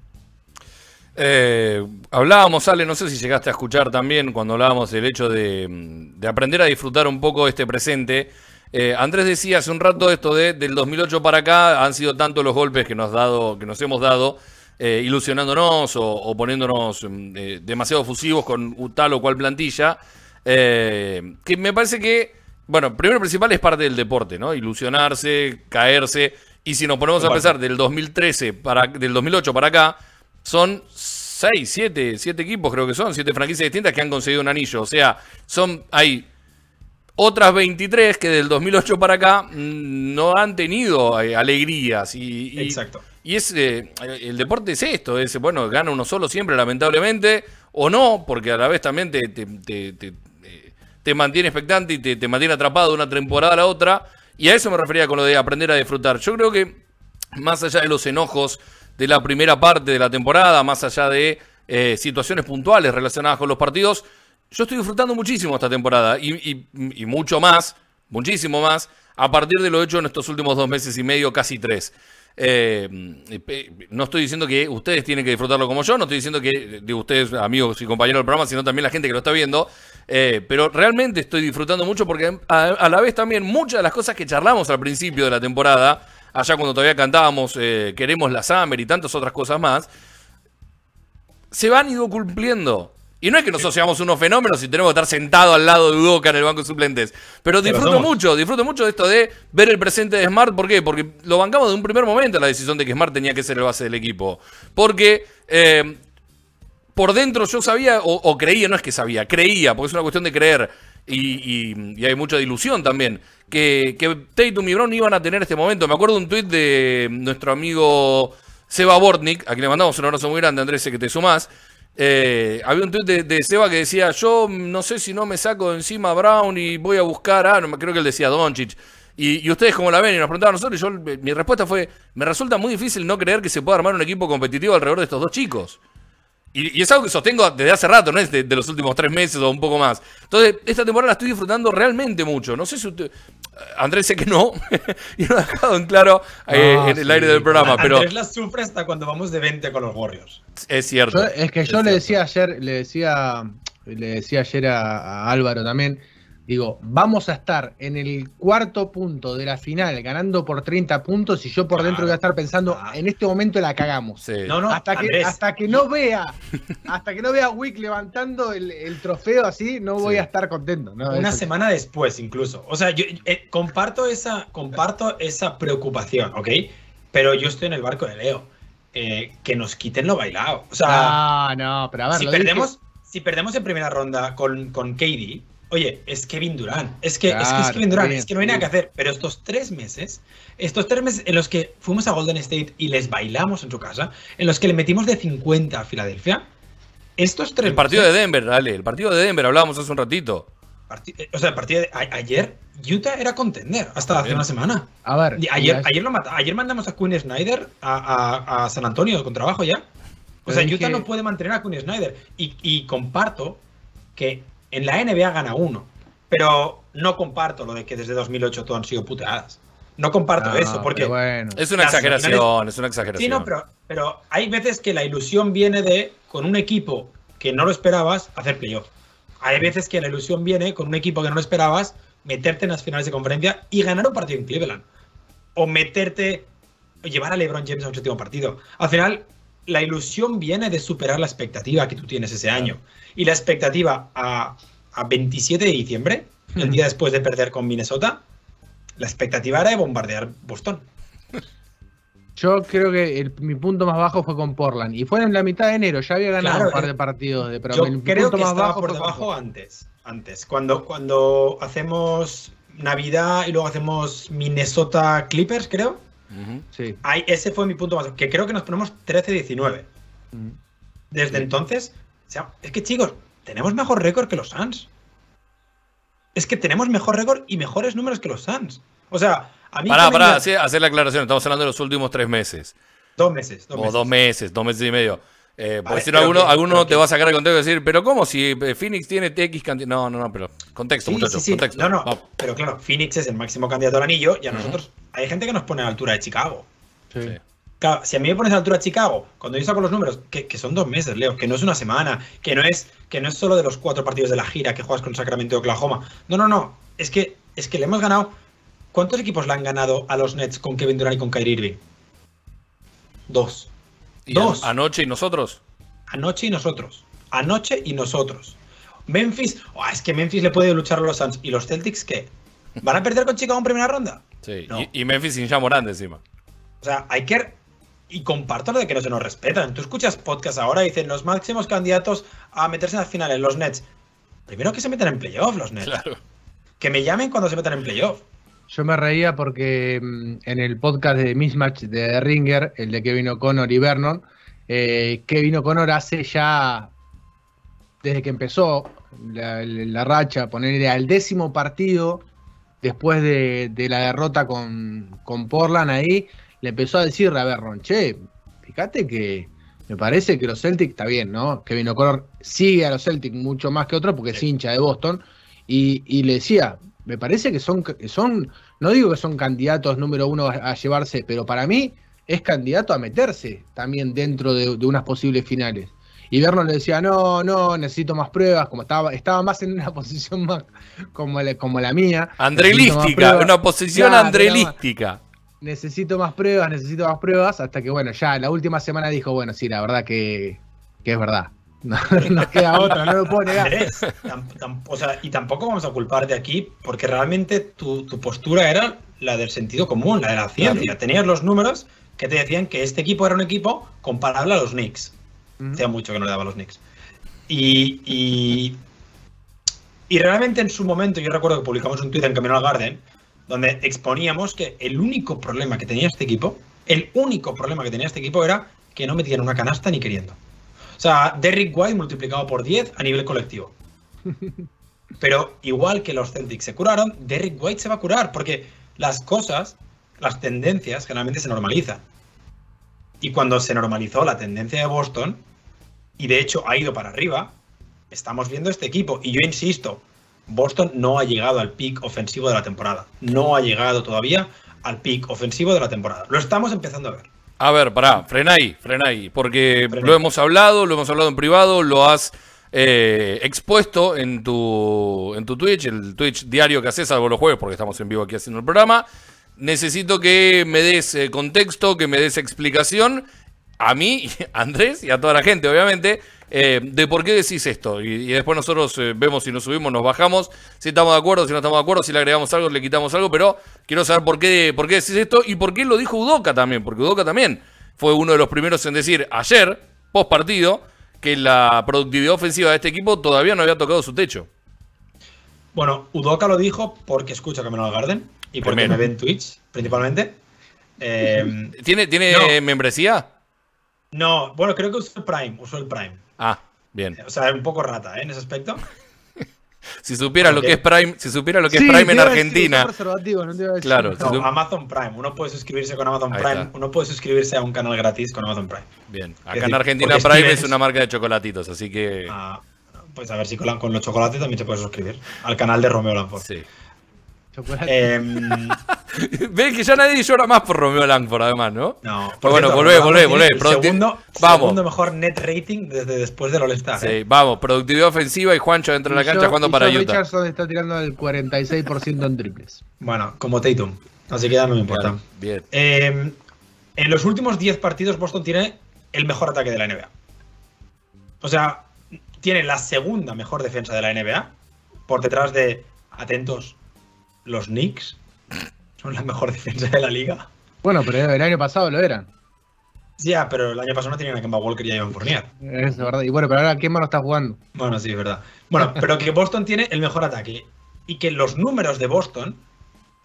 Eh, hablábamos, Ale, no sé si llegaste a escuchar también cuando hablábamos del hecho de, mm, de aprender a disfrutar un poco este presente eh, Andrés decía hace un rato esto de del 2008 para acá han sido tantos los golpes que nos dado, que nos hemos dado, eh, ilusionándonos o, poniéndonos mm, eh, demasiado fusivos con tal o cual plantilla. Que me parece que, bueno, primero principal es parte del deporte, ¿no? Ilusionarse, caerse. Y si nos ponemos a pensar del 2013 para, del 2008 para acá, son 6, 7, 7 equipos creo que son, 7 franquicias distintas que han conseguido un anillo. O sea, son, hay otras 23 que del 2008 para acá mm, no han tenido eh, alegrías. Y, Exacto. Y es, eh, el deporte es esto, es, bueno, gana uno solo siempre, lamentablemente, o no, porque a la vez también te, te, mantiene expectante y te, mantiene atrapado de una temporada a la otra. Y a eso me refería con lo de aprender a disfrutar. Yo creo que, más allá de los enojos de la primera parte de la temporada, más allá de eh, situaciones puntuales relacionadas con los partidos, yo estoy disfrutando muchísimo esta temporada y, mucho más, muchísimo más, a partir de lo hecho en estos últimos dos meses y medio, casi tres. Eh, no estoy diciendo que ustedes tienen que disfrutarlo como yo, no estoy diciendo que de ustedes, amigos y compañeros del programa, sino también la gente que lo está viendo. Eh, pero realmente estoy disfrutando mucho porque a, la vez también muchas de las cosas que charlamos al principio de la temporada, allá cuando todavía cantábamos eh, Queremos la Summer y tantas otras cosas más, se van ido cumpliendo. Y no es que nosotros seamos unos fenómenos y tenemos que estar sentados al lado de Udoca en el banco de suplentes. Pero disfruto mucho, disfruto mucho de esto de ver el presente de Smart. ¿Por qué? Porque lo bancamos de un primer momento la decisión de que Smart tenía que ser el base del equipo. Porque eh, por dentro yo sabía, o, creía, no es que sabía, creía, porque es una cuestión de creer. Y, hay mucha ilusión también. Que, que Tatum y Brown iban a tener este momento. Me acuerdo de un tuit de nuestro amigo Seba Bortnik, a quien le mandamos un abrazo muy grande, Andrés, que te sumás eh, había un tweet de, Seba que decía, yo no sé si no me saco de encima a Brown y voy a buscar, ah, no, creo que él decía Doncic. Y, ustedes como la ven y nos preguntaban a nosotros, y yo, mi respuesta fue, me resulta muy difícil no creer que se pueda armar un equipo competitivo alrededor de estos dos chicos. Y, es algo que sostengo desde hace rato, no es de, los últimos tres meses o un poco más. Entonces, esta temporada la estoy disfrutando realmente mucho. No sé si usted. Andrés sé que no, y lo ha dejado en claro eh, en el aire del programa. pero Andrés la sufre hasta cuando vamos de 20 con los Warriors. Es cierto. es que yo le decía ayer, le decía, le decía ayer a Álvaro también Digo, vamos a estar en el cuarto punto de la final ganando por 30 puntos y yo por dentro voy a estar pensando, en este momento la cagamos. No, no, hasta, que, hasta que no vea, hasta que no vea Wick levantando el, trofeo así, no voy a estar contento. Una semana después incluso. O sea, yo eh, comparto, esa, comparto esa preocupación, ¿ok? Pero yo estoy en el barco de Leo. Eh, que nos quiten lo bailado. O sea, no, no, pero a ver, si, perdemos, si perdemos en primera ronda con, con KD, Oye, es Kevin Durant. Es que, es, que es Kevin Durant, es que no hay nada que hacer. Pero estos tres meses, estos tres meses en los que fuimos a Golden State y les bailamos en su casa, en los que le metimos de 50 a Filadelfia, estos tres El partido de Denver, dale, el partido de Denver, hablábamos hace un ratito. Eh, o sea, el partido de ayer, Utah era contender hasta hace una semana. A ver. ayer, ayer, lo ayer mandamos a Quinn Snyder a, San Antonio con trabajo ya. O sea, Utah no puede mantener a Quinn Snyder. Y, y comparto que en la NBA gana uno. Pero no comparto lo de que desde 2008 todo han sido puteadas. No comparto eso, porque. Bueno. Es una exageración, es una exageración. Sí, no, pero, pero hay veces que la ilusión viene de, con un equipo que no lo esperabas, hacer playoff. Hay veces que la ilusión viene con un equipo que no lo esperabas, meterte en las finales de conferencia y ganar un partido en Cleveland. O meterte, o llevar a LeBron James a un séptimo partido. Al final, la ilusión viene de superar la expectativa que tú tienes ese año. Y la expectativa a, 27 de diciembre, el día después de perder con Minnesota, la expectativa era de bombardear Boston. Yo creo que mi punto más bajo fue con Portland. Y fue en la mitad de enero, ya había ganado un par de partidos. De, pero yo creo que más estaba bajo por debajo antes. Antes. Cuando, cuando hacemos Navidad y luego hacemos Minnesota Clippers, creo. Sí. ese fue mi punto más. Que creo que nos ponemos 13-19. Desde entonces, es que chicos, tenemos mejor récord que los Suns. Es que tenemos mejor récord y mejores números que los Suns. O sea, a mí. Pará, pará, hacer la aclaración. Estamos hablando de los últimos tres meses. Dos meses. Dos o dos meses, dos meses y medio. Eh, si no, alguno, alguno te va a sacar el contexto y decir, pero ¿cómo? Si eh, Phoenix tiene TX cantidad. No, no, no, pero contexto, muchachos. Sí, Contexto. No, no, pero claro, Phoenix es el máximo candidato al anillo y a nosotros hay gente que nos pone a la altura de Chicago. Sí si a mí me pones a la altura de Chicago, cuando yo saco los números, que, son dos meses, Leo, que no es una semana, que no es, que no es solo de los cuatro partidos de la gira que juegas con Sacramento y Oklahoma. No, no, no. Es que, es que le hemos ganado. ¿Cuántos equipos le han ganado a los Nets con Kevin Durant y con Kyrie Irving? Dos. Dos. Anoche y nosotros. Anoche y nosotros. Anoche y nosotros. Memphis, oh, es que Memphis le puede luchar a los Suns. ¿Y los Celtics qué? ¿Van a perder con Chicago en primera ronda? Sí, y, Memphis sin Jamorant encima. O sea, hay que. Y comparto lo de que no se nos respetan. Tú escuchas podcast ahora y dicen los máximos candidatos a meterse en las finales, los Nets. Primero que se metan en playoff los Nets. Claro. Que me llamen cuando se metan en playoff. Yo me reía porque mm, en el podcast de Mismatch de Ringer, el de Kevin O'Connor y Vernon, eh, Kevin O'Connor hace ya, desde que empezó la, racha, ponerle al décimo partido, después de, la derrota con, con, Portland ahí, le empezó a decir a Vernon, che, fíjate que me parece que los Celtics está bien, ¿no? Kevin O'Connor sigue a los Celtics mucho más que otros porque es hincha de Boston. Y, le decía, me parece que son, son, no digo que son candidatos número uno a, llevarse, pero para mí es candidato a meterse también dentro de, unas posibles finales. Y Vernon le decía, no, no, necesito más pruebas, como estaba, estaba más en una posición más como la, como la mía. Andrelística, una posición andrelística. Necesito más pruebas, necesito más pruebas, hasta que bueno, ya la última semana dijo, bueno, sí, la verdad que, que es verdad. No, queda otra, no lo puedo negar. o sea, y tampoco vamos a culparte aquí, porque realmente tu, postura era la del sentido común, la de la ciencia. Tenías los números que te decían que este equipo era un equipo comparable a los Knicks. Hacía mucho que no le daba a los Knicks. Y, y, y, realmente en su momento, yo recuerdo que publicamos un tweet en Camino al Garden, donde exponíamos que el único problema que tenía este equipo, el único problema que tenía este equipo era que no metían una canasta ni queriendo. O sea, Derrick White multiplicado por 10 a nivel colectivo. Pero igual que los Celtics se curaron, Derrick White se va a curar porque las cosas, las tendencias generalmente se normalizan. Y cuando se normalizó la tendencia de Boston, y de hecho ha ido para arriba, estamos viendo este equipo. Y yo insisto, Boston no ha llegado al pick ofensivo de la temporada. No ha llegado todavía al pick ofensivo de la temporada. Lo estamos empezando a ver. A ver, pará, frena ahí, frena ahí, porque lo hemos hablado, lo hemos hablado en privado, lo has eh, expuesto en tu, en tu Twitch, el Twitch diario que haces, salvo los jueves, porque estamos en vivo aquí haciendo el programa. Necesito que me des eh, contexto, que me des explicación a mí, a Andrés y a toda la gente, obviamente, eh, de por qué decís esto. Y, después nosotros eh, vemos si nos subimos, nos bajamos, si estamos de acuerdo, si no estamos de acuerdo, si le agregamos algo, le quitamos algo, pero quiero saber por qué, por qué decís esto y por qué lo dijo Udoca también, porque Udoca también fue uno de los primeros en decir ayer, post partido, que la productividad ofensiva de este equipo todavía no había tocado su techo. Bueno, Udoca lo dijo porque escucha Camino al Garden y porque me ve en Twitch, principalmente. Eh, ¿Tiene, ¿tiene membresía? No, bueno, creo que usó el Prime, usó el Prime. Ah, bien. O sea, un poco rata, ¿eh? En ese aspecto. si supiera lo que es Prime, si supiera lo que es Prime en Argentina. claro, Amazon Prime. Uno puede suscribirse con Amazon Prime. Uno puede suscribirse a un canal gratis con Amazon Prime. Bien. Acá en Argentina Prime es una marca de chocolatitos, así que. Ah, pues a ver si con los chocolates también se puede suscribir. Al canal de Romeo Lanford. Sí. Eh, Ves que ya nadie llora más por Romeo Langford, además, ¿no? No. Pero bueno, volvé, volvé, volvé. Segundo, vamos. segundo mejor net rating desde después del All-Star. Sí, ¿eh? vamos. Productividad ofensiva y Juancho dentro de la cancha jugando para Utah. Richardson está tirando el 46% en triples. Bueno, como Tatum. Así que ya no me importa. bien. Eh, en los últimos 10 partidos, Boston tiene el mejor ataque de la NBA. O sea, tiene la segunda mejor defensa de la NBA. Por detrás de, atentos, los Knicks son la mejor defensa de la liga. Bueno, pero el año pasado lo eran. Ya, pero el año pasado no tenían a Kemba Walker y a Ivan Fournier. Es verdad. Y bueno, pero ahora Kemba no está jugando. Bueno, sí, es verdad. Bueno, pero que Boston tiene el mejor ataque. Y que los números de Boston,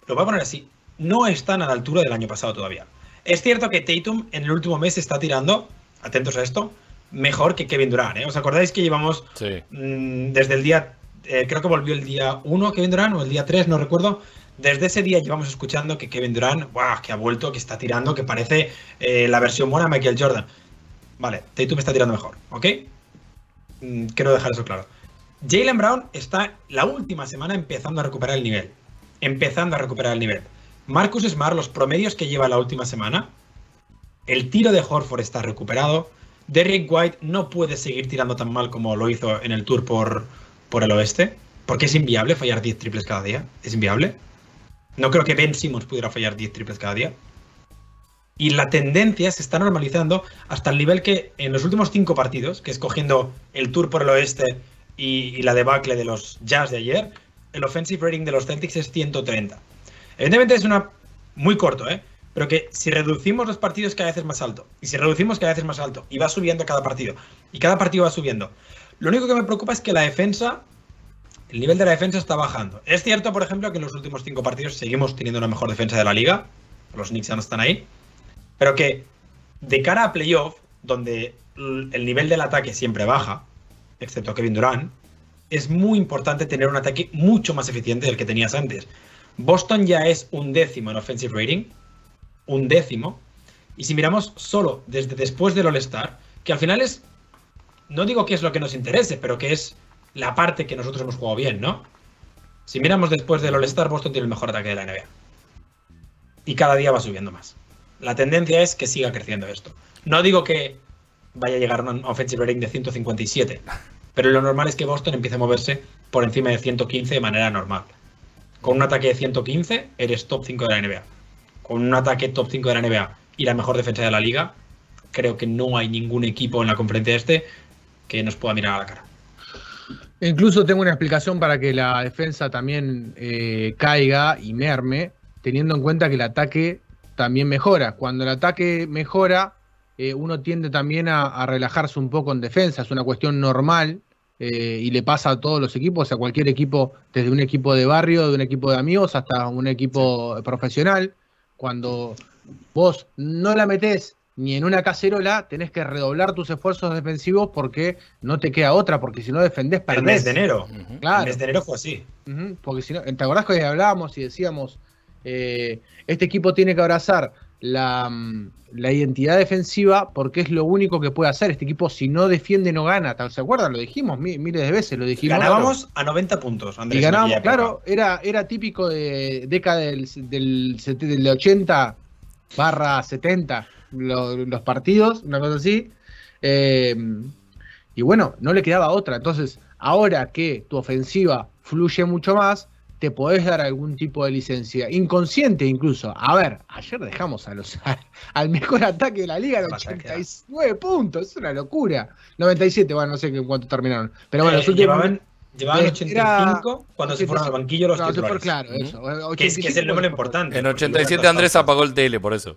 lo voy a poner así, no están a la altura del año pasado todavía. Es cierto que Tatum en el último mes está tirando, atentos a esto, mejor que Kevin Durant. ¿eh? ¿Os acordáis que llevamos mm, desde el día eh, creo que volvió el día 1 Kevin Durant o el día 3, no recuerdo. Desde ese día llevamos escuchando que Kevin Durant, wow, que ha vuelto, que está tirando, que parece eh, la versión buena de Michael Jordan. Vale, Tatum está tirando mejor, ¿ok? Mm, quiero dejar eso claro. Jalen Brown está la última semana empezando a recuperar el nivel. Empezando a recuperar el nivel. Marcus Smart, los promedios que lleva la última semana. El tiro de Horford está recuperado. Derrick White no puede seguir tirando tan mal como lo hizo en el tour por, por el oeste, porque es inviable fallar 10 triples cada día. Es inviable. No creo que Ben Simmons pudiera fallar 10 triples cada día. Y la tendencia se está normalizando hasta el nivel que en los últimos 5 partidos, que es cogiendo el tour por el oeste, y, la debacle de los Jazz de ayer, el offensive rating de los Celtics es 130. Evidentemente es una muy corto, ¿eh? Pero que si reducimos los partidos cada vez es más alto. Y si reducimos cada vez es más alto. Y va subiendo cada partido. Y cada partido va subiendo. Lo único que me preocupa es que la defensa, el nivel de la defensa está bajando. Es cierto, por ejemplo, que en los últimos cinco partidos seguimos teniendo una mejor defensa de la liga. Los Knicks ya no están ahí. Pero que de cara a playoff, donde el nivel del ataque siempre baja, excepto Kevin Durant, es muy importante tener un ataque mucho más eficiente del que tenías antes. Boston ya es un décimo en offensive rating, un décimo. Y si miramos solo desde después del All-Star, que al final es, no digo que es lo que nos interese, pero que es la parte que nosotros hemos jugado bien, ¿no? Si miramos después del All-Star, Boston tiene el mejor ataque de la NBA. Y cada día va subiendo más. La tendencia es que siga creciendo esto. No digo que vaya a llegar a un offensive rating de 157, pero lo normal es que Boston empiece a moverse por encima de 115 de manera normal. Con un ataque de 115, eres top 5 de la NBA. Con un ataque top 5 de la NBA y la mejor defensa de la liga, creo que no hay ningún equipo en la conferencia este que nos pueda mirar a la cara. Incluso tengo una explicación para que la defensa también eh, caiga y merme, teniendo en cuenta que el ataque también mejora. Cuando el ataque mejora, eh, uno tiende también a, relajarse un poco en defensa, es una cuestión normal eh, y le pasa a todos los equipos, a cualquier equipo, desde un equipo de barrio, de un equipo de amigos hasta un equipo profesional. Cuando vos no la metés ni en una cacerola, tenés que redoblar tus esfuerzos defensivos porque no te queda otra, porque si no defendés, perdés. El mes de enero. Claro. El mes de enero fue así. Porque si no, ¿te acordás que hablábamos y decíamos, eh, este equipo tiene que abrazar mm, la, identidad defensiva porque es lo único que puede hacer. Este equipo, si no defiende, no gana. ¿Se acuerdan? Lo dijimos miles de veces. Lo dijimos. Ganábamos a 90 puntos. Andrés, y ganábamos, claro, era, era típico de década del, del, 80 barra 70 los partidos, una cosa así. Eh, y bueno, no le quedaba otra. Entonces, ahora que tu ofensiva fluye mucho más, te podés dar algún tipo de licencia, inconsciente incluso. A ver, ayer dejamos a los, al mejor ataque de la liga de 89 puntos, es una locura. 97, bueno, no sé en cuánto terminaron. Pero bueno, eh, los Llevaban, 85 cuando se fueron al banquillo los no, titulares. Claro, eso. Que es, que es, el número importante. En 87 Andrés apagó el tele, por eso.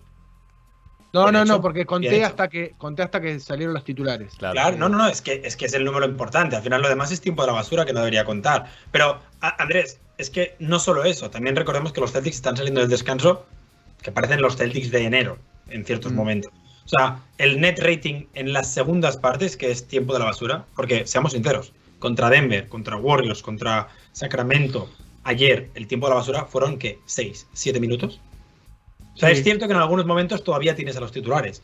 No, no, no, porque conté hasta que conté hasta que salieron los titulares. Claro, no, no, no, es que, es que es el número importante. Al final lo demás es tiempo de la basura que no debería contar. Pero, Andrés, es que no solo eso, también recordemos que los Celtics están saliendo del descanso que parecen los Celtics de enero en ciertos mm. momentos. O sea, el net rating en las segundas partes, que es tiempo de la basura, porque seamos sinceros, contra Denver, contra Warriors, contra Sacramento, ayer el tiempo de la basura fueron que 6, 7 minutos. O sea, es cierto que en algunos momentos todavía tienes a los titulares,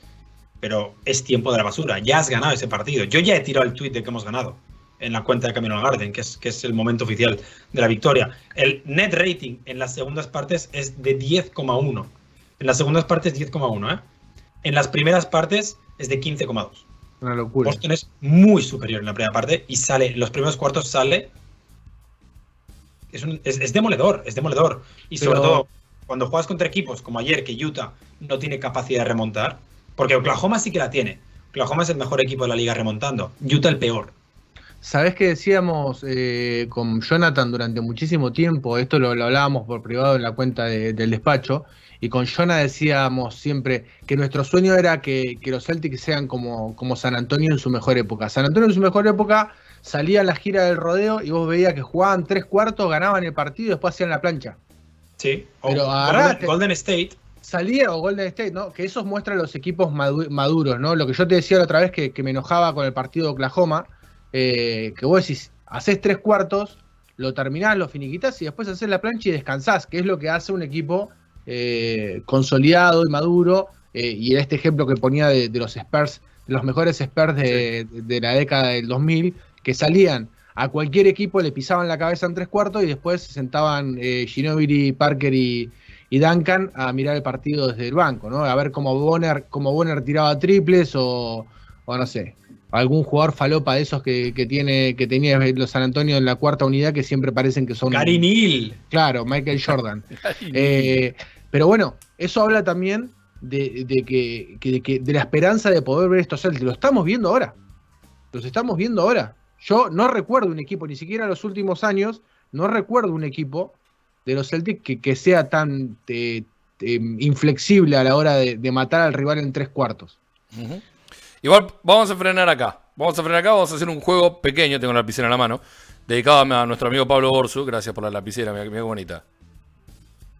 pero es tiempo de la basura. Ya has ganado ese partido. Yo ya he tirado el tweet de que hemos ganado en la cuenta de Camino al Garden, que es, que es el momento oficial de la victoria. El net rating en las segundas partes es de 10,1. En las segundas partes 10,1, ¿eh? En las primeras partes es de 15,2. Una locura. Boston es muy superior en la primera parte y sale, en los primeros cuartos sale. Es, es, demoledor, es demoledor. Y sobre todo, cuando juegas contra equipos como ayer, que Utah no tiene capacidad de remontar, porque Oklahoma sí que la tiene. Oklahoma es el mejor equipo de la liga remontando. Utah el peor. Sabes que decíamos eh, con Jonathan durante muchísimo tiempo, esto lo, hablábamos por privado en la cuenta del despacho, y con Jonathan decíamos siempre que nuestro sueño era que, los Celtics sean como, como San Antonio en su mejor época. San Antonio en su mejor época salía a la gira del rodeo y vos veías que jugaban tres cuartos, ganaban el partido y después hacían la plancha. Sí, pero Golden, State. Salía o Golden State, ¿no? Que esos muestran los equipos maduros, ¿no? Lo que yo te decía la otra vez que, que me enojaba con el partido de Oklahoma eh, que vos decís, haces tres cuartos, lo terminás, lo finiquitas y después haces la plancha y descansás, que es lo que hace un equipo eh, consolidado y maduro. Eh, y en este ejemplo que ponía de, los Spurs, de los mejores Spurs de, la década del 2000, que salían a cualquier equipo, le pisaban la cabeza en tres cuartos y después se sentaban Ginobili, Parker y, Duncan a mirar el partido desde el banco, ¿no? A ver cómo Bonner, cómo Bonner tiraba triples o, o no sé, algún jugador falopa de esos que, tiene que tenía los San Antonio en la cuarta unidad que siempre parecen que son Gary Neal claro Michael Jordan. Eh, pero bueno eso habla también de, que, de, la esperanza de poder ver estos Celtics. Lo estamos viendo ahora. Los estamos viendo ahora Yo no recuerdo un equipo, ni siquiera en los últimos años, no recuerdo un equipo de los Celtics que, sea tan eh, inflexible a la hora de, matar al rival en tres cuartos. Igual vamos a frenar acá. Vamos a frenar acá, vamos a hacer un juego pequeño, tengo la lapicera en la mano, dedicado a nuestro amigo Pablo Borsu. Gracias por la lapicera, mira, qué bonita.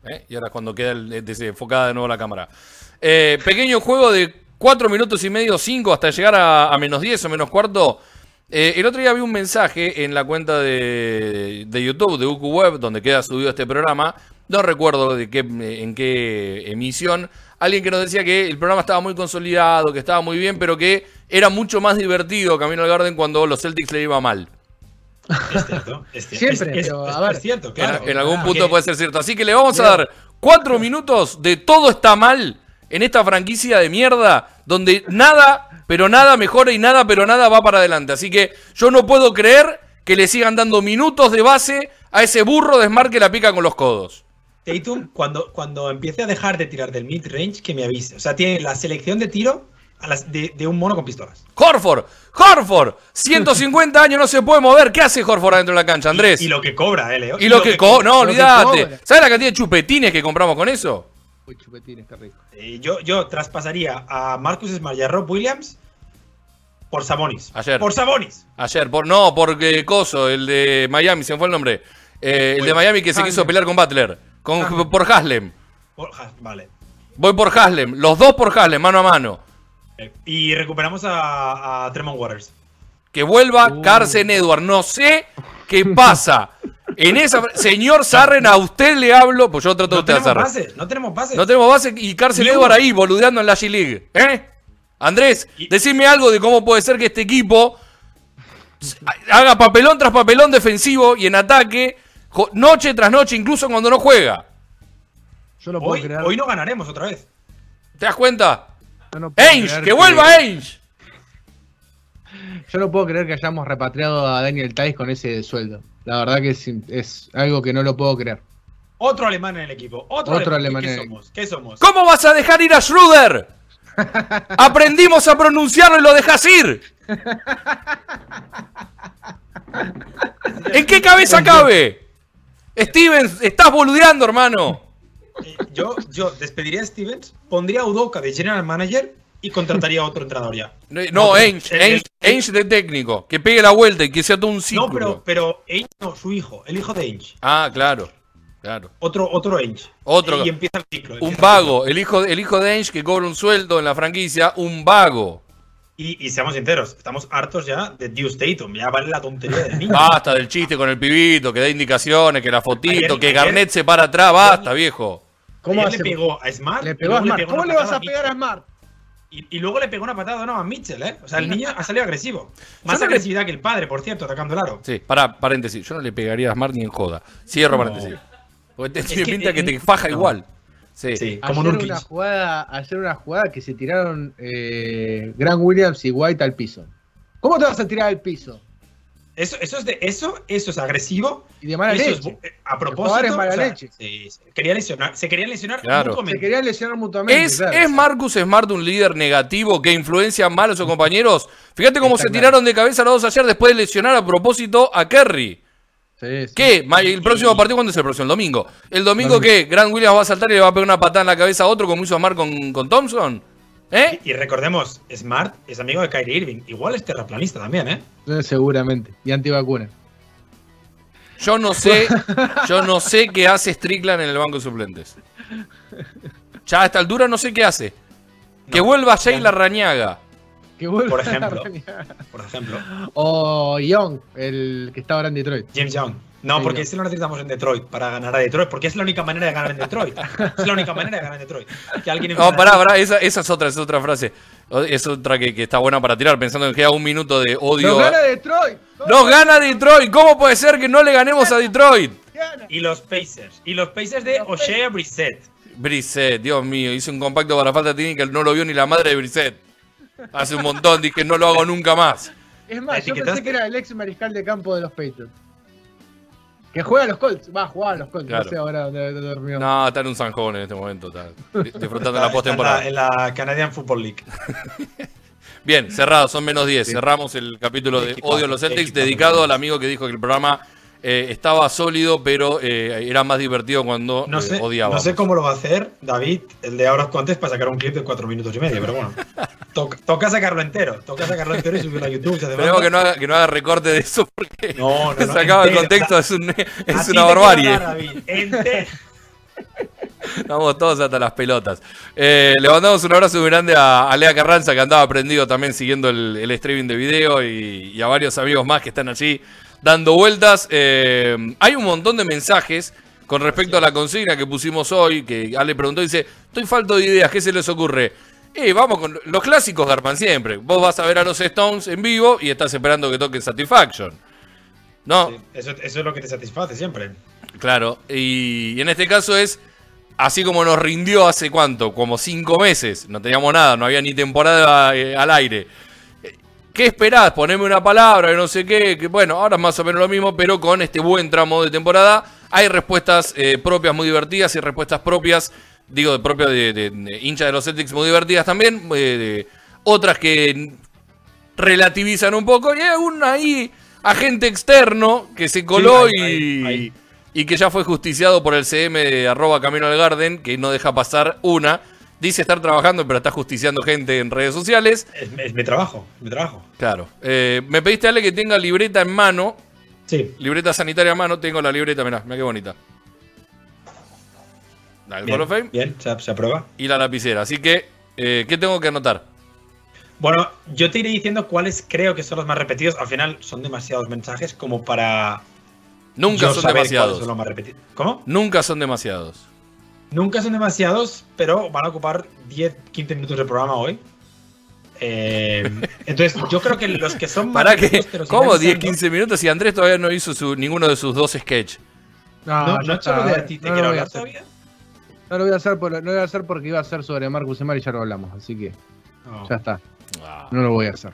¿Eh? Y ahora cuando queda desenfocada de nuevo la cámara. Eh, pequeño juego de 4 minutos y medio, 5, hasta llegar a, menos 10 o menos cuarto. Eh, el otro día vi un mensaje en la cuenta de, YouTube, de UQ Web, donde queda subido este programa. No recuerdo de qué, en qué emisión. Alguien que nos decía que el programa estaba muy consolidado, que estaba muy bien, pero que era mucho más divertido Camino al Garden cuando los Celtics le iba mal. Es cierto, es cierto. Siempre, es, cierto, claro. En, algún punto puede ser cierto. Así que le vamos a dar cuatro minutos de todo está mal en esta franquicia de mierda donde nada, pero nada mejora y nada, pero nada va para adelante. Así que yo no puedo creer que le sigan dando minutos de base a ese burro de Smart que la pica con los codos. Tatum, cuando, cuando empiece a dejar de tirar del mid-range, que me avise. O sea, tiene la selección de tiro de, un mono con pistolas. Horford, Horford, 150 años no se puede mover. ¿Qué hace Horford adentro de la cancha, Andrés? Y, lo que cobra, eh, Leo. Y, lo, que, cobra, no, olvídate. ¿Sabes la cantidad de chupetines que compramos con eso? Uy, rico. Eh, yo, yo traspasaría a Marcus Smart y a Rob Williams por Sabonis. Ayer. Por Sabonis. Ayer, por, no, porque Coso, el de Miami, se me fue el nombre. Eh, el de Miami que se quiso pelear con Butler. Con, por Haslem. vale. Voy por Haslem. Los dos por Haslem, mano a mano. Y recuperamos a, a Tremont Waters. Que vuelva uh. Carson Edward. No sé qué pasa. En esa, señor Sarren, a usted le hablo, pues yo trato de usted a Sarren. Base, no tenemos base. No tenemos base y Carson Edward ahí, boludeando en la G-League. ¿Eh? Andrés, decime algo de cómo puede ser que este equipo haga papelón tras papelón defensivo y en ataque, noche tras noche, incluso cuando no juega. Yo hoy, hoy no ganaremos otra vez. ¿Te das cuenta? ¡Ainge! ¡Que vuelva Ainge! Yo no puedo creer que hayamos repatriado a Daniel Tais con ese sueldo. La verdad que es, algo que no lo puedo creer. Otro alemán en el equipo. Otro, alemán. ¿Qué, somos? ¿Qué somos? ¿Cómo vas a dejar ir a Schroeder? Aprendimos a pronunciarlo y lo dejas ir. ¿En qué cabeza cabe? Stevens, estás boludeando, hermano. Eh, yo, yo despediría a Stevens, pondría a Udoka de general manager y contrataría a otro entrenador ya. No, Ainge, Ainge, de técnico, que pegue la vuelta y que sea todo un ciclo. No, pero, pero Ainge no, su hijo, el hijo de Ainge. Ah, claro. Claro. Otro, otro Ainge. Otro. Y empieza el ciclo. un vago. El, hijo, el hijo de Ainge que cobra un sueldo en la franquicia, un vago. Y, seamos sinceros, estamos hartos ya de Deuce Tatum. Ya vale la tontería del niño. Basta del chiste con el pibito, que da indicaciones, que la fotito, que Garnett se para atrás. Basta, viejo. ¿Cómo le pegó a Smart? Le pegó a Smart. ¿Cómo le vas a pegar a Smart? Y, luego le pegó una patada no a Mitchell, ¿eh? O sea, el niño ha salido agresivo. Más agresividad que el padre, por cierto, atacando el aro. Sí, para, paréntesis. Yo no le pegaría a Smart ni en joda. Cierro paréntesis. Porque te pinta que te faja igual. Sí, como ayer una jugada, Ayer una jugada que se tiraron eh, Grant Williams y White al piso. ¿Cómo te vas a tirar al piso? Eso, eso, es de, eso, eso es agresivo. Y de mala leche. Eh, a propósito. mala leche. se, quería lesionar, se querían lesionar mutuamente. Se querían lesionar mutuamente. ¿Es, ¿Es Marcus Smart un líder negativo que influencia mal a sus compañeros? Fíjate cómo se tiraron de cabeza los dos ayer después de lesionar a propósito a Kerry. Sí, sí. ¿Qué? ¿El próximo partido cuándo es el próximo? El domingo. ¿El domingo, qué? ¿Grant Williams va a saltar y le va a pegar una patada en la cabeza a otro como hizo Smart con, con Thompson? ¿Eh? Y, recordemos, Smart es amigo de Kyrie Irving. Igual es terraplanista también, ¿eh? ¿eh? seguramente. Y antivacuna. Yo no sé, yo no sé qué hace Strickland en el banco de suplentes. Ya a esta altura no sé qué hace. que vuelva Sheila Rañaga. Que vuelva por ejemplo. Por ejemplo. O Young, el que está ahora en Detroit. James Young. No, porque ese lo necesitamos en Detroit para ganar a Detroit, porque es la única manera de ganar en Detroit. Es la única manera de ganar en Detroit. Que alguien no, pará, pará, esa, esa, es otra, es otra frase. Es otra que, que, está buena para tirar, pensando en que queda un minuto de odio. ¡Nos gana Detroit! ¡Nos gana Detroit! ¿Cómo puede ser que no le ganemos a Detroit? Y los Pacers. Y los Pacers de O'Shea Brissett. Brissett, Dios mío, hice un compacto para falta técnica, no lo vio ni la madre de Brissett. Hace un montón, dije no lo hago nunca más. Es más, yo pensé que era el ex mariscal de campo de los Patriots. Que juega a los Colts, va a jugar a los Colts, no sé ahora dónde dormió. No, está en un zanjón en este momento, está disfrutando la postemporada. En, la, Canadian Football League. Bien, cerrado, son menos 10. Cerramos el capítulo de Odio a los Celtics dedicado al amigo que dijo que el programa eh, estaba sólido, pero eh, era más divertido cuando no sé, odiaba. No sé cómo lo va a hacer David, el de ahora antes, para sacar un clip de 4 minutos y medio, pero bueno. toca, sacarlo entero, toca sacarlo entero y subirlo a YouTube. Esperemos que no, haga, que no haga recorte de eso porque no, no, sacado el contexto, es, un, es una barbarie. Estamos todos hasta las pelotas. Eh, le mandamos un abrazo muy grande a, Lea Carranza, que andaba aprendido también siguiendo el, streaming de video, y, a varios amigos más que están allí dando vueltas. Eh, hay un montón de mensajes con respecto a la consigna que pusimos hoy, que Ale preguntó, dice, estoy falto de ideas, ¿qué se les ocurre? Eh, vamos con los clásicos garpan siempre. Vos vas a ver a los Stones en vivo y estás esperando que toquen Satisfaction. ¿No? eso, es lo que te satisface siempre. Claro, y, en este caso es así como nos rindió hace cuánto, como cinco meses, no teníamos nada, no había ni temporada eh, al aire. ¿Qué esperás? Poneme una palabra, no sé qué, que bueno, ahora es más o menos lo mismo, pero con este buen tramo de temporada hay respuestas eh, propias muy divertidas y respuestas propias, digo, de propias de, de, hincha de los Celtics muy divertidas también, eh, otras que relativizan un poco, y hay un ahí agente externo que se coló y, y que ya fue justiciado por el CM de arroba Camino al Garden, que no deja pasar una Dice estar trabajando, pero está justiciando gente en redes sociales. Es, mi trabajo, mi trabajo. Claro. Eh, me pediste, Ale, que tenga libreta en mano. Sí. Libreta sanitaria en mano. Tengo la libreta, mirá, mirá qué bonita. La bien, Fame. Bien, se, aprueba. Y la lapicera. Así que, eh, ¿qué tengo que anotar? Bueno, yo te iré diciendo cuáles creo que son los más repetidos. Al final son demasiados mensajes como para. Nunca son demasiados. Son los más repetidos. ¿Cómo? Nunca son demasiados. Nunca son demasiados, pero van a ocupar 10, 15 minutos de programa hoy. Eh, entonces, yo creo que los que son más. ¿Para qué? ¿Cómo 10, 15 minutos si Andrés todavía no hizo su, ninguno de sus dos sketches? No, no, no, no de a ti, te quiero hablar todavía. No lo voy a hacer, por, no lo voy a hacer porque iba a ser sobre Marcus y y ya lo hablamos, así que ya está. Ah. No lo voy a hacer.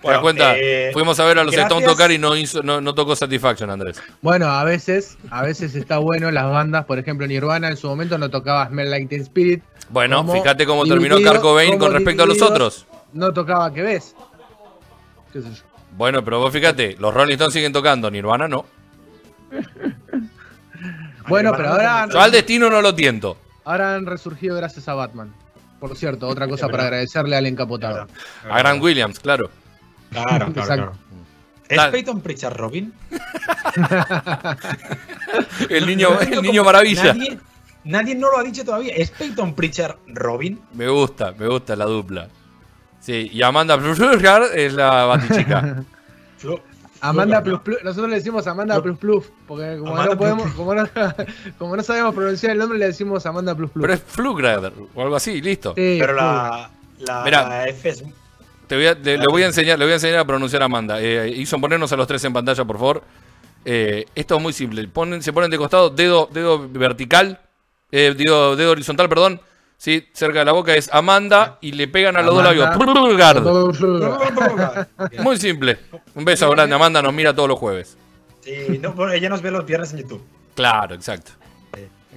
¿Te das cuenta? Eh, Fuimos a ver a los Stones tocar y no, hizo, no, tocó Satisfaction, Andrés. Bueno, a veces, a veces está bueno las bandas, por ejemplo, Nirvana en su momento no tocaba Smell Like Teen Spirit. Bueno, fíjate cómo terminó Kurt Cobain con respecto a los otros. No tocaba ¿qué ves? ¿Qué sé yo? Bueno, pero vos fíjate, los Rolling Stones siguen tocando, Nirvana no. bueno, pero ahora. Yo al destino no lo tiento. Ahora han resurgido gracias a Batman. Por cierto, otra cosa para agradecerle al encapotado. A Grant Williams, claro. Claro, claro, claro. ¿Es Peyton Pritchard Robin? el niño, el niño maravilla. Nadie, no lo ha dicho todavía. ¿Es Peyton Pritchard Robin? Me gusta, me gusta la dupla. Sí, y Amanda Plus es la batichica. Amanda Plus Plus, nosotros le decimos Amanda Plus Plus, porque como no podemos, como no, como no, sabemos pronunciar el nombre, le decimos Amanda Plus Plus. Pero es Flugrader o algo así, listo. pero la, la, F es le, voy a enseñar, le voy a enseñar a pronunciar a Amanda. Eh, ponernos a los tres en pantalla, por favor. Eh, esto es muy simple. Ponen, se ponen de costado, dedo, dedo vertical, eh, dedo, dedo horizontal, perdón. Sí, cerca de la boca es Amanda y le pegan a los dos labios. Muy simple. Un beso grande. Amanda nos mira todos los jueves. Sí, no, ella nos ve los viernes en YouTube. Claro, exacto.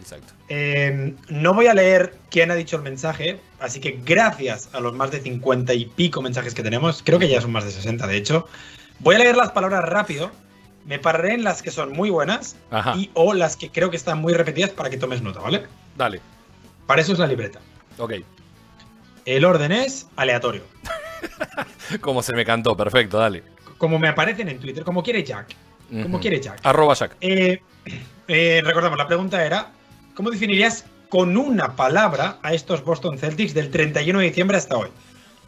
Exacto. Em, no voy a leer quién ha dicho el mensaje, así que gracias a los más de 50 y pico mensajes que tenemos, creo que ya son más de 60 de hecho, voy a leer las palabras rápido, me pararé en las que son muy buenas y o las que creo que están muy repetidas para que tomes nota, ¿vale? Dale. Para eso es la libreta. Ok. El orden es aleatorio. como se me cantó, perfecto, dale. Como me aparecen en Twitter, como quiere Jack. Como quiere Jack. Arroba Jack. Eh, eh, recordamos, la pregunta era ¿Cómo definirías con una palabra a estos Boston Celtics del 31 de diciembre hasta hoy?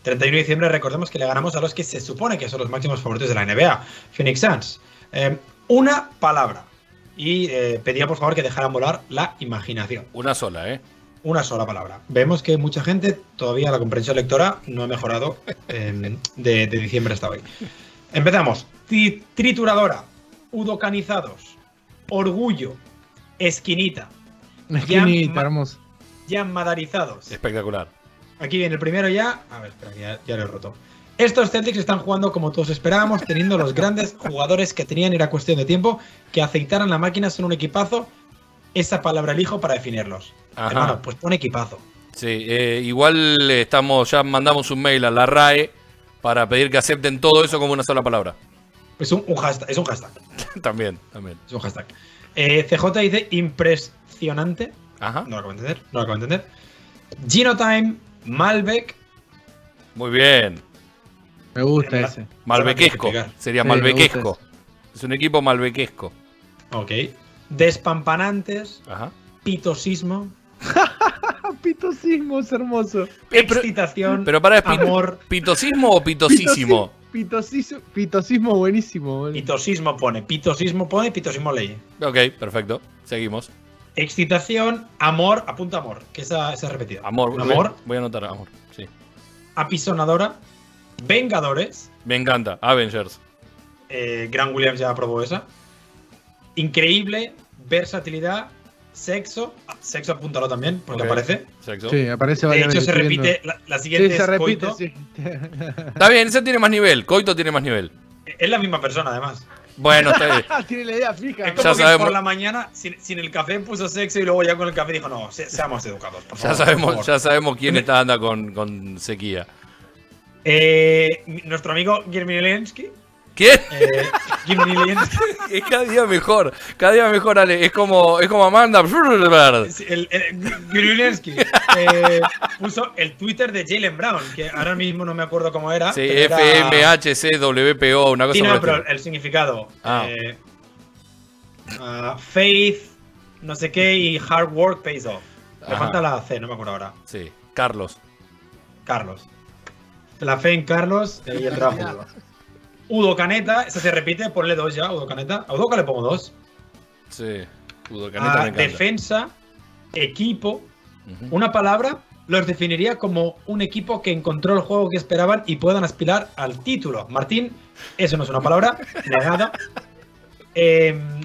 31 de diciembre, recordemos que le ganamos a los que se supone que son los máximos favoritos de la NBA, Phoenix Suns. Eh, una palabra. Y eh, pedía por favor que dejaran volar la imaginación. Una sola, ¿eh? Una sola palabra. Vemos que mucha gente, todavía la comprensión lectora no ha mejorado em, de, diciembre hasta hoy. Empezamos. Trituradora, udocanizados, orgullo, esquinita, Esquinita, hermoso. Ya madarizados. Espectacular. Aquí viene el primero ya. A ver, espera, ya, lo he roto. Estos Celtics están jugando como todos esperábamos, teniendo los grandes jugadores que tenían, era cuestión de tiempo, que aceitaran la máquina, son un equipazo. Esa palabra elijo para definirlos. Hermano, pues pon equipazo. Sí, eh, igual estamos, ya mandamos un mail a la RAE para pedir que acepten todo eso como una sola palabra. Es un, hashtag. Es un hashtag. también, también. Es un hashtag. Eh, CJ dice impresionante. Ajá. No lo acabo de entender. No lo acabo de entender. Genotime, Malbec. Muy bien. Me gusta ese. Malbequesco. Sería malbequesco. Es un equipo malbequesco. Ok. Despampanantes. Ajá. Pitosismo. pitosismo es hermoso. Excitación. Pero para amor. ¿Pitosismo o pitosísimo? Pitosismo, pitosismo buenísimo. Pitosismo pone, pitosismo pone, pitosismo ley. Ok, perfecto. Seguimos. Excitación, amor, apunta amor, que esa, esa repetida. Amor, amor. Voy a anotar amor, sí. Apisonadora, Vengadores. Me encanta, Avengers. Eh, Gran Williams ya aprobó esa. Increíble, versatilidad, sexo. Sexo apúntalo también, porque aparece. Sexo. Sí, aparece De hecho, se repite. La, siguiente se repite, Sí. Está bien, ese tiene más nivel. Coito tiene más nivel. Es la misma persona, además. Bueno, está bien. tiene la idea fija. Es como ya sabemos. por la mañana, sin, el café, puso sexo y luego ya con el café dijo, no, seamos educados. Por favor, ya, sabemos, ya sabemos quién está anda con, con sequía. Eh, nuestro amigo Germinelensky. ¿Quién? Eh, es cada día mejor, cada día mejor, Ale. Es como, es como Amanda. El, el eh, puso el Twitter de Jalen Brown, que ahora mismo no me acuerdo cómo era. Sí, FMHCWPO, una cosa sí, no, pero el significado. Ah. Eh, uh, faith, no sé qué, y hard work pays off. Me falta la C, no me acuerdo ahora. Sí, Carlos. Carlos. La fe en Carlos y el trabajo. Udo Caneta, esa se repite, ponle dos ya, Udo Caneta. A Udo le pongo dos. Sí, Udo Caneta. me defensa, equipo. Una palabra los definiría como un equipo que encontró el juego que esperaban y puedan aspirar al título. Martín, eso no es una palabra, negada. Em,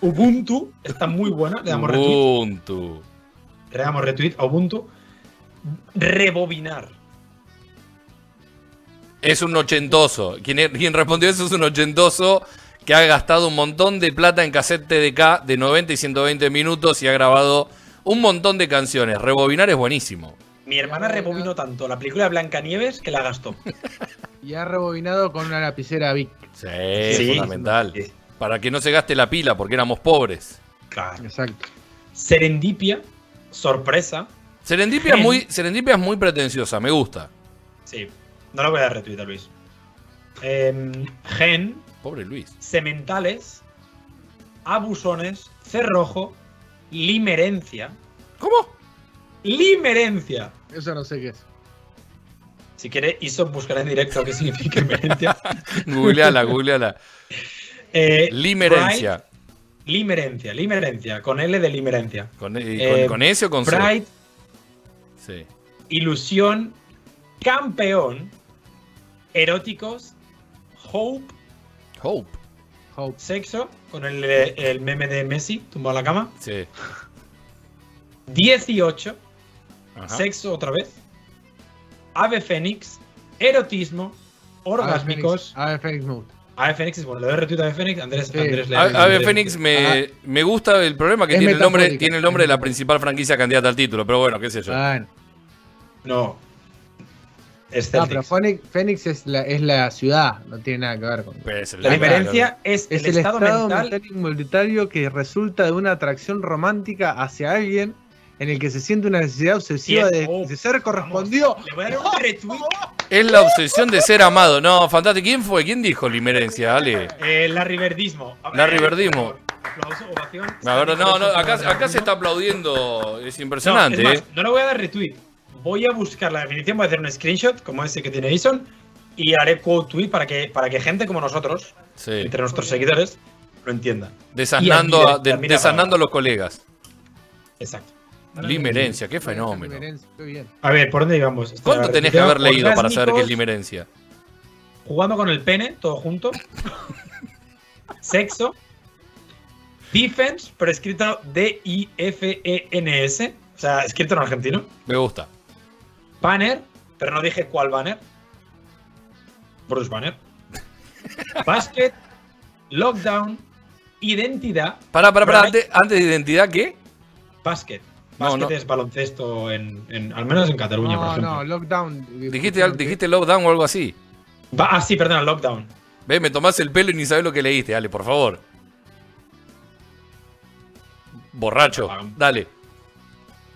Ubuntu está muy buena, le damos retweet. Ubuntu. Le damos retweet a Ubuntu. Rebobinar. Es un ochentoso. Quien, quien respondió eso es un ochentoso que ha gastado un montón de plata en cassette TDK de 90 y 120 minutos y ha grabado un montón de canciones. Rebobinar es buenísimo. Mi hermana rebobinó tanto la película de Blancanieves que la gastó. y ha rebobinado con una lapicera Vic. Sí, es fundamental. Para que no se gaste la pila porque éramos pobres. Claro. Exacto. Serendipia, sorpresa. Serendipia, muy, Serendipia es muy pretenciosa, me gusta. Sí, no lo voy a dar retweet Luis. Em, gen. Pobre Luis. Sementales. Abusones. Cerrojo. Limerencia. ¿Cómo? Limerencia. Eso no sé qué es. Si quiere, Iso buscará en directo qué significa limerencia. googleala, googleala. Eh, limerencia. limerencia, limerencia. Con L de limerencia. ¿Con, eh, con, S o con C? Sí. Ilusión. Campeón eróticos, Hope. Hope. Hope. Sexo, con el, meme de Messi tumbado a la cama. Sí. 18. Sexo otra vez. Ave Fénix. Erotismo. Orgásmicos. Ave Fénix. Ave Fénix es bueno, le doy retweet a Ave Fénix. Andrés, Andrés le Ave Fénix me, me, gusta el problema que tiene el, nombre, tiene el nombre de la principal franquicia candidata al título, pero bueno, qué sé yo. No, no, pero Phoenix, es, la, es la ciudad, no tiene nada que ver con. Pues, la diferencia es, el, estado, mental, involuntario que resulta de una atracción romántica hacia alguien en el que se siente una necesidad obsesiva de, ser correspondido. Le voy a dar un retweet. Es la obsesión de ser amado. No, fantástico. ¿Quién fue? ¿Quién dijo limerencia? Ale. Eh, la Riverdismo. La Riverdismo. no, no, acá, acá se está aplaudiendo. Es impresionante. No, eh. no le voy a dar retweet voy a buscar la definición, voy a hacer un screenshot como ese que tiene Ison y haré quote tweet para que, para que gente como nosotros, entre nuestros seguidores, lo entienda. Desasnando, a, los colegas. Exacto. Limerencia, qué fenómeno. A ver, ¿por dónde íbamos? ¿Cuánto tenés que haber leído para saber qué es limerencia? Jugando con el pene, todo junto. Sexo. Defense, pero escrito D-I-F-E-N-S. O sea, escrito en argentino. Me gusta. Banner, pero no dije cuál banner. Bruce Banner. Basket, Lockdown, Identidad. Para, para, para, antes, de Identidad, ¿qué? Basket. básquet es baloncesto, en, al menos en Cataluña, por ejemplo. No, lockdown. Dijiste, dijiste lockdown o algo así. ah, sí, perdón, lockdown. Ve, me tomás el pelo y ni sabes lo que leíste, dale, por favor. Borracho, dale.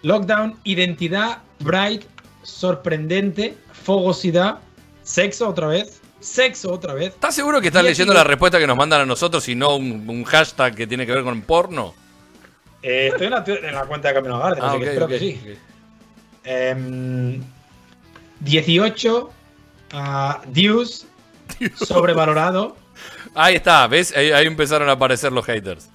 Lockdown, identidad, bright, sorprendente, fogosidad, sexo otra vez, sexo otra vez. ¿Estás seguro que estás leyendo la respuesta que nos mandan a nosotros y no un, hashtag que tiene que ver con porno? Eh, estoy en la, cuenta de Camino Garden, ah, así que espero que sí. 18 uh, Deuce, sobrevalorado. Ahí está, ¿ves? Ahí, empezaron a aparecer los haters.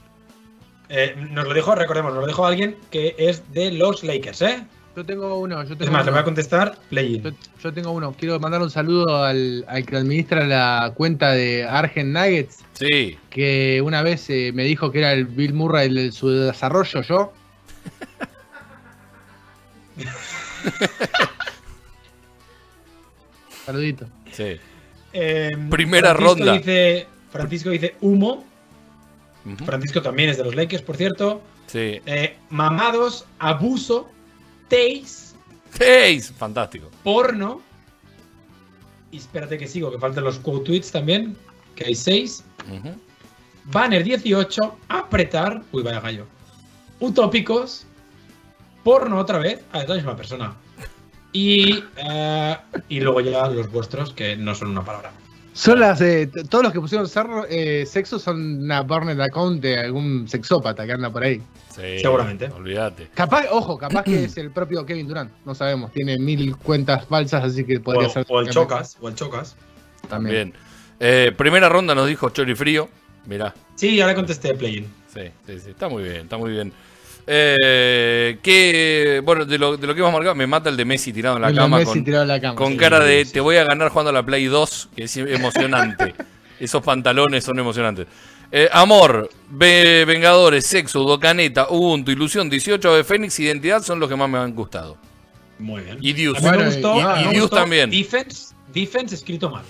Eh, nos lo dijo, recordemos, nos lo dijo alguien que es de los Lakers, ¿eh? Yo tengo uno. Yo tengo es más, le voy a contestar play yo, tengo uno. Quiero mandar un saludo al, que administra la cuenta de Argent Nuggets. Sí. Que una vez eh, me dijo que era el Bill Murray de su desarrollo, yo. Saludito. Sí. Em, Primera ronda. Francisco dice humo. Francisco también es de los Lakers, por cierto. Sí. Eh, mamados, abuso, Taze. Taze, fantástico. Porno. Y espérate que sigo, que faltan los quote tweets también, que hay seis. Banner 18, apretar. Uy, vaya gallo. Utópicos. Porno otra vez. Ah, es la misma persona. Y, eh, y luego ya los vuestros, que no son una palabra. Son las de. Todos los que pusieron eh, sexo son una burned account de algún sexópata que anda por ahí. Sí, Seguramente. Olvídate. Capaz, ojo, capaz que es el propio Kevin Durant. No sabemos. Tiene mil cuentas falsas, así que podría ser. O el Chocas. O el Chocas. También. Eh, primera ronda nos dijo Chori Frío. Mirá. Sí, ahora contesté play-in. Sí, sí, sí. Está muy bien, está muy bien. Eh, que, bueno, de lo, de lo que hemos marcado, me mata el de Messi tirado en la, cama, con, cara de te voy a ganar jugando a la Play 2, que es emocionante. Esos pantalones son emocionantes. Eh, amor, Vengadores, Sexo, Docaneta, Ubuntu, Ilusión, 18 de Fénix, Identidad son los que más me han gustado. Muy bien. Y Dios. y, también. Defense, defense escrito mal.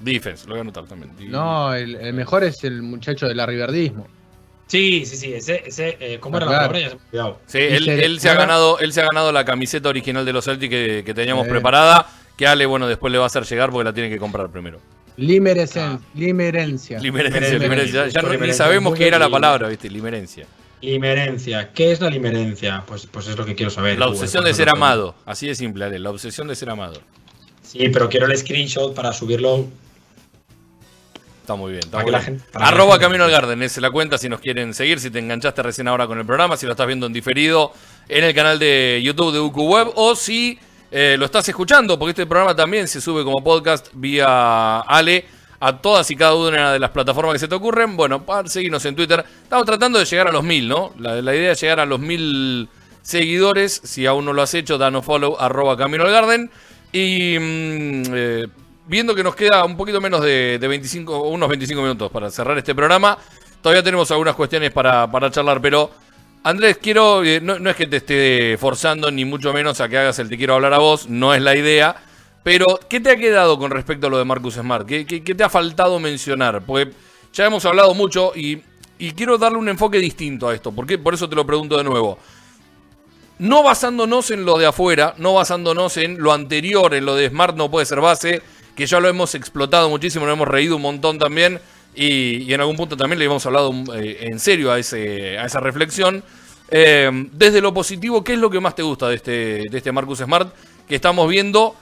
Defense, lo voy a anotar también. No, el, el mejor es el muchacho del arriberdismo. Sí, sí, sí, ese, ese eh, ¿cómo era la palabra? Ya Sí, él, se ha ganado, él se ha ganado la camiseta original de los Celtics que, teníamos preparada, que Ale, bueno, después le va a hacer llegar porque la tiene que comprar primero. Limerencia. limerencia. Limerencia, Ya no, ni sabemos qué era la palabra, ¿viste? Limerencia. Limerencia. ¿Qué es la limerencia? Pues, pues es lo que quiero saber. La obsesión de ser amado. Así de simple, Ale. La obsesión de ser amado. Sí, pero quiero el screenshot para subirlo Está muy bien. Arroba Camino al Garden, es la cuenta si nos quieren seguir, si te enganchaste recién ahora con el programa, si lo estás viendo en diferido en el canal de YouTube de UQ Web o si eh, lo estás escuchando, porque este programa también se sube como podcast vía Ale a todas y cada una de las plataformas que se te ocurren. Bueno, para seguirnos en Twitter. Estamos tratando de llegar a los mil, ¿no? La, idea es llegar a los mil seguidores. Si aún no lo has hecho, danos follow arroba Camino al Garden. Y mm, eh, viendo que nos queda un poquito menos de, 25, unos 25 minutos para cerrar este programa, todavía tenemos algunas cuestiones para, charlar, pero Andrés, quiero, eh, no, es que te esté forzando ni mucho menos a que hagas el te quiero hablar a vos, no es la idea, pero ¿qué te ha quedado con respecto a lo de Marcus Smart? ¿Qué, te ha faltado mencionar? Porque ya hemos hablado mucho y, quiero darle un enfoque distinto a esto, porque por eso te lo pregunto de nuevo. No basándonos en lo de afuera, no basándonos en lo anterior, en lo de Smart no puede ser base, que ya lo hemos explotado muchísimo, lo hemos reído un montón también y, en algún punto también le hemos hablado eh, en serio a, ese, a esa reflexión. Eh, desde lo positivo, ¿qué es lo que más te gusta de este, de este Marcus Smart que estamos viendo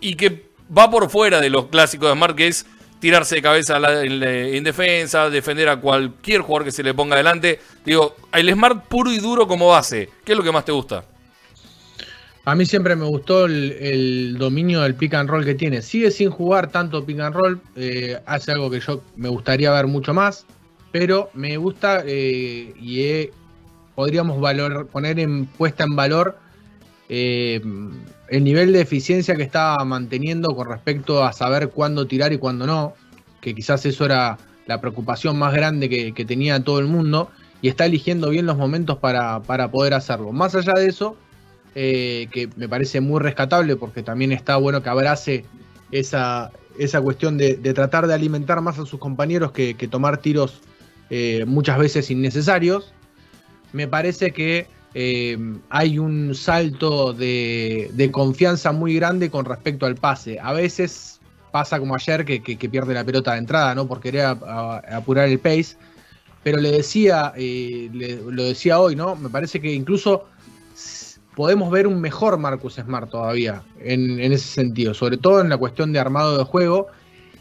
y que va por fuera de los clásicos de Smart, que es tirarse de cabeza en, defensa, defender a cualquier jugador que se le ponga adelante? Digo, el Smart puro y duro como base, ¿qué es lo que más te gusta? A mí siempre me gustó el, dominio del pick and roll que tiene. Sigue sin jugar tanto pick and roll, eh, hace algo que yo me gustaría ver mucho más, pero me gusta eh, y podríamos valor, poner en puesta en valor eh, el nivel de eficiencia que estaba manteniendo con respecto a saber cuándo tirar y cuándo no, que quizás eso era la preocupación más grande que, tenía todo el mundo, y está eligiendo bien los momentos para, para poder hacerlo. Más allá de eso, eh, que me parece muy rescatable porque también está bueno que abrace esa, esa cuestión de, tratar de alimentar más a sus compañeros que, tomar tiros eh, muchas veces innecesarios. Me parece que eh, hay un salto de, confianza muy grande con respecto al pase. A veces pasa como ayer que, pierde la pelota de entrada, ¿no? Por querer apurar el pace. Pero le decía, eh, lo decía hoy, ¿no? Me parece que incluso podemos ver un mejor Marcus Smart todavía en, ese sentido, sobre todo en la cuestión de armado de juego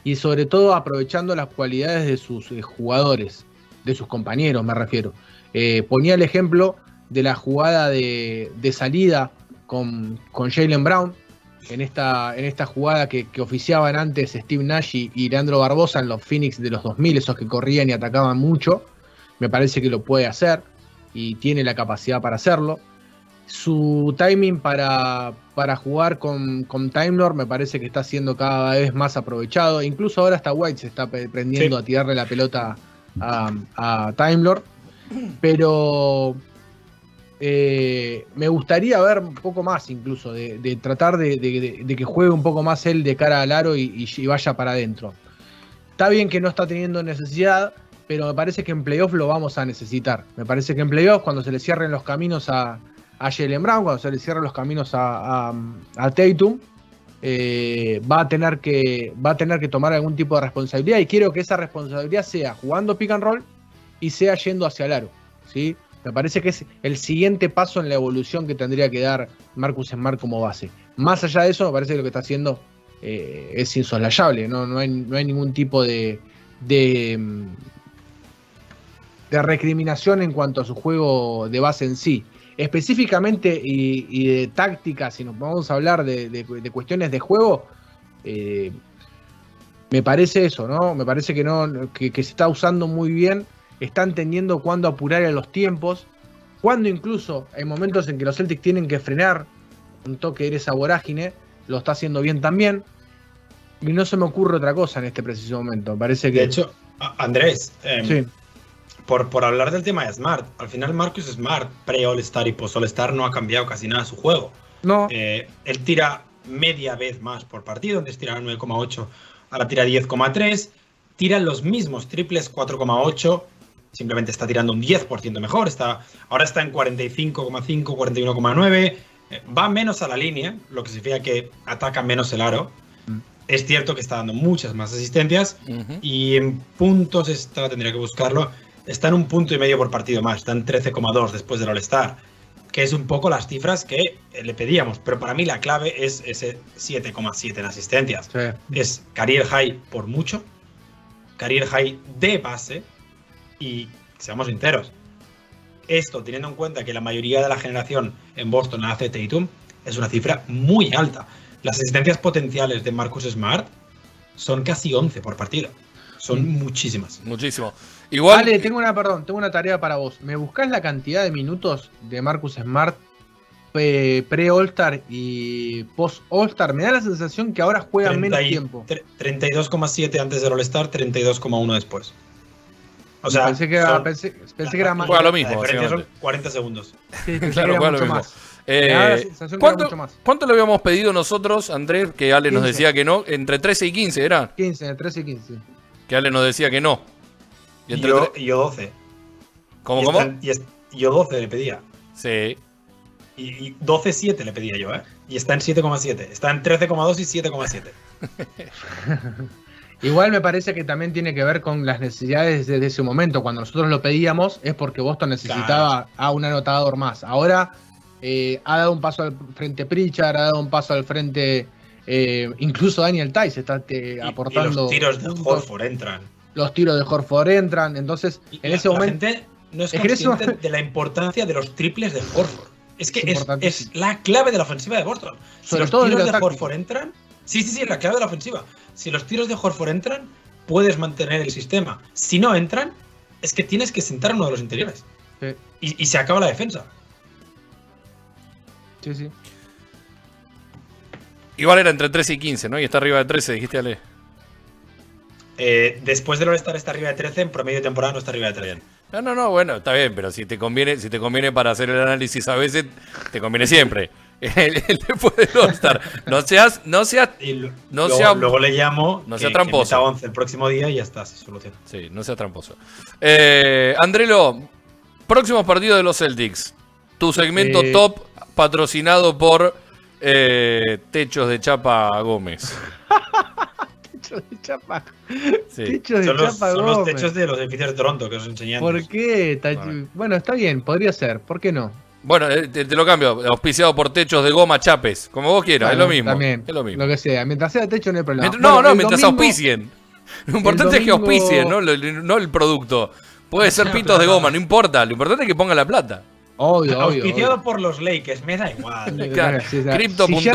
y sobre todo aprovechando las cualidades de sus eh, jugadores, de sus compañeros me refiero. Eh, ponía el ejemplo de la jugada de, salida con, con Jalen Brown, en esta, en esta jugada que, oficiaban antes Steve Nash y, Leandro Barbosa en los Phoenix de los 2000, esos que corrían y atacaban mucho, me parece que lo puede hacer y tiene la capacidad para hacerlo. Su timing para, para jugar con, con Time Lord me parece que está siendo cada vez más aprovechado. Incluso ahora hasta White se está prendiendo a tirarle la pelota a, a Time Lord. Pero eh, me gustaría ver un poco más incluso, de, tratar de, que juegue un poco más él de cara al aro y, vaya para adentro. Está bien que no está teniendo necesidad, pero me parece que en playoff lo vamos a necesitar. Me parece que en playoff, cuando se le cierren los caminos a, a Jalen Brown, cuando se le cierran los caminos a, a, Tatum, eh, va, a tener que, va a tener que tomar algún tipo de responsabilidad y quiero que esa responsabilidad sea jugando pick and roll y sea yendo hacia el aro. ¿sí? Me parece que es el siguiente paso en la evolución que tendría que dar Marcus Smart como base. Más allá de eso, me parece que lo que está haciendo eh, es insoslayable. ¿no? No, hay, no hay ningún tipo de, de, mm, de recriminación en cuanto a su juego de base en sí específicamente y, de táctica, si nos vamos a hablar de, cuestiones de juego, eh, me parece eso, ¿no? Me parece que no, que, se está usando muy bien, está entendiendo cuándo apurar en los tiempos, cuando incluso hay momentos en que los Celtics tienen que frenar un toque de esa vorágine, lo está haciendo bien también. Y no se me ocurre otra cosa en este preciso momento. parece que. De hecho, Andrés, em, por, por hablar del tema de Smart, al final Marcus Smart, pre-All-Star y post-All-Star, no ha cambiado casi nada su juego. No. Eh, él tira media vez más por partido, antes tiraba 9,8, ahora tira 10,3, tira los mismos triples 4,8, simplemente está tirando un 10% mejor, está, ahora está en 45,5, 41,9, eh, va menos a la línea, lo que significa que ataca menos el aro. Mm. Es cierto que está dando muchas más asistencias y en puntos, esta tendría que buscarlo, está en un punto y medio por partido más, está en 13,2 después del All-Star, que es un poco las cifras que eh, le pedíamos, pero para mí la clave es ese 7,7 en asistencias. Es career high por mucho, career high de base y seamos sinceros, esto teniendo en cuenta que la mayoría de la generación en Boston hace Tatum, es una cifra muy alta. Las asistencias potenciales de Marcus Smart son casi 11 por partido. Son mm. muchísimas. Muchísimo. Igual. Vale, tengo una, perdón, tengo una tarea para vos. ¿Me buscás la cantidad de minutos de Marcus Smart pre-All-Star y post-All-Star? Me da la sensación que ahora juega menos tiempo. 32,7 antes del All-Star, 32,1 después. O sea, pensé que era, pensé, que era más. Juega lo mismo. son 40 segundos. Sí, claro, juega lo mismo. Eh, ¿cuánto, ¿Cuánto, le habíamos pedido nosotros, Andrés, que Ale nos decía que no? Entre 13 y 15, ¿era? 15, 13 y 15. Que Ale nos decía que no. Y, yo, 12. ¿Cómo, cómo? y yo 12 le pedía. Sí. Y, 12,7 le pedía yo, ¿eh? Y está en 7,7. Está en 13,2 y 7,7. Igual me parece que también tiene que ver con las necesidades desde ese momento. Cuando nosotros lo pedíamos es porque Boston necesitaba a un anotador más. Ahora eh, ha dado un paso al frente Pritchard, ha dado un paso al frente eh, incluso Daniel Tice está eh, aportando. los tiros de Horford entran. Los tiros de Horford entran. Entonces, en ese momento. no es, consciente de la importancia de los triples de Horford. Es que es, la clave de la ofensiva de Boston. Si los tiros de Horford entran. Sí, sí, sí, es la clave de la ofensiva. Si los tiros de Horford entran, puedes mantener el sistema. Si no entran, es que tienes que sentar a uno de los interiores. Y, y se acaba la defensa. Sí, sí. Igual era entre 13 y 15, ¿no? Y está arriba de 13, dijiste Ale. Eh, después del All-Star está arriba de 13, en promedio de temporada no está arriba de 13. No, no, no, bueno, está bien, pero si te conviene, si te conviene para hacer el análisis a veces, te conviene siempre. después del All-Star. No seas, no seas, no luego, luego, le llamo. No sea tramposo. Que 11 el próximo día y ya está, se soluciona. Sí, no sea tramposo. Eh, Andrelo, próximos partidos de los Celtics. Tu segmento Eh, top patrocinado por eh, Techos de Chapa Gómez. Techo de chapa. Sí. Techo de Son, los, chapa son los techos de los edificios de Toronto que os enseñé ¿Por qué? Vale. Bueno, está bien, podría ser. ¿Por qué no? Bueno, eh, te, te lo cambio. Auspiciado por Techos de Goma Chapes. Como vos quieras, es lo mismo. También, es lo mismo. Lo que sea. Mientras sea techo no hay problema. Mientras- no, Bueno, no, mientras domingo- auspicien. Lo importante es que auspicien, ¿no? No el producto. Puede ser pitos de goma, no importa. Lo importante es que ponga la plata. Obvio, obvio. Auspiciado obvio. por los Lakers, me da igual. Claro, sí, o sea, Crypto si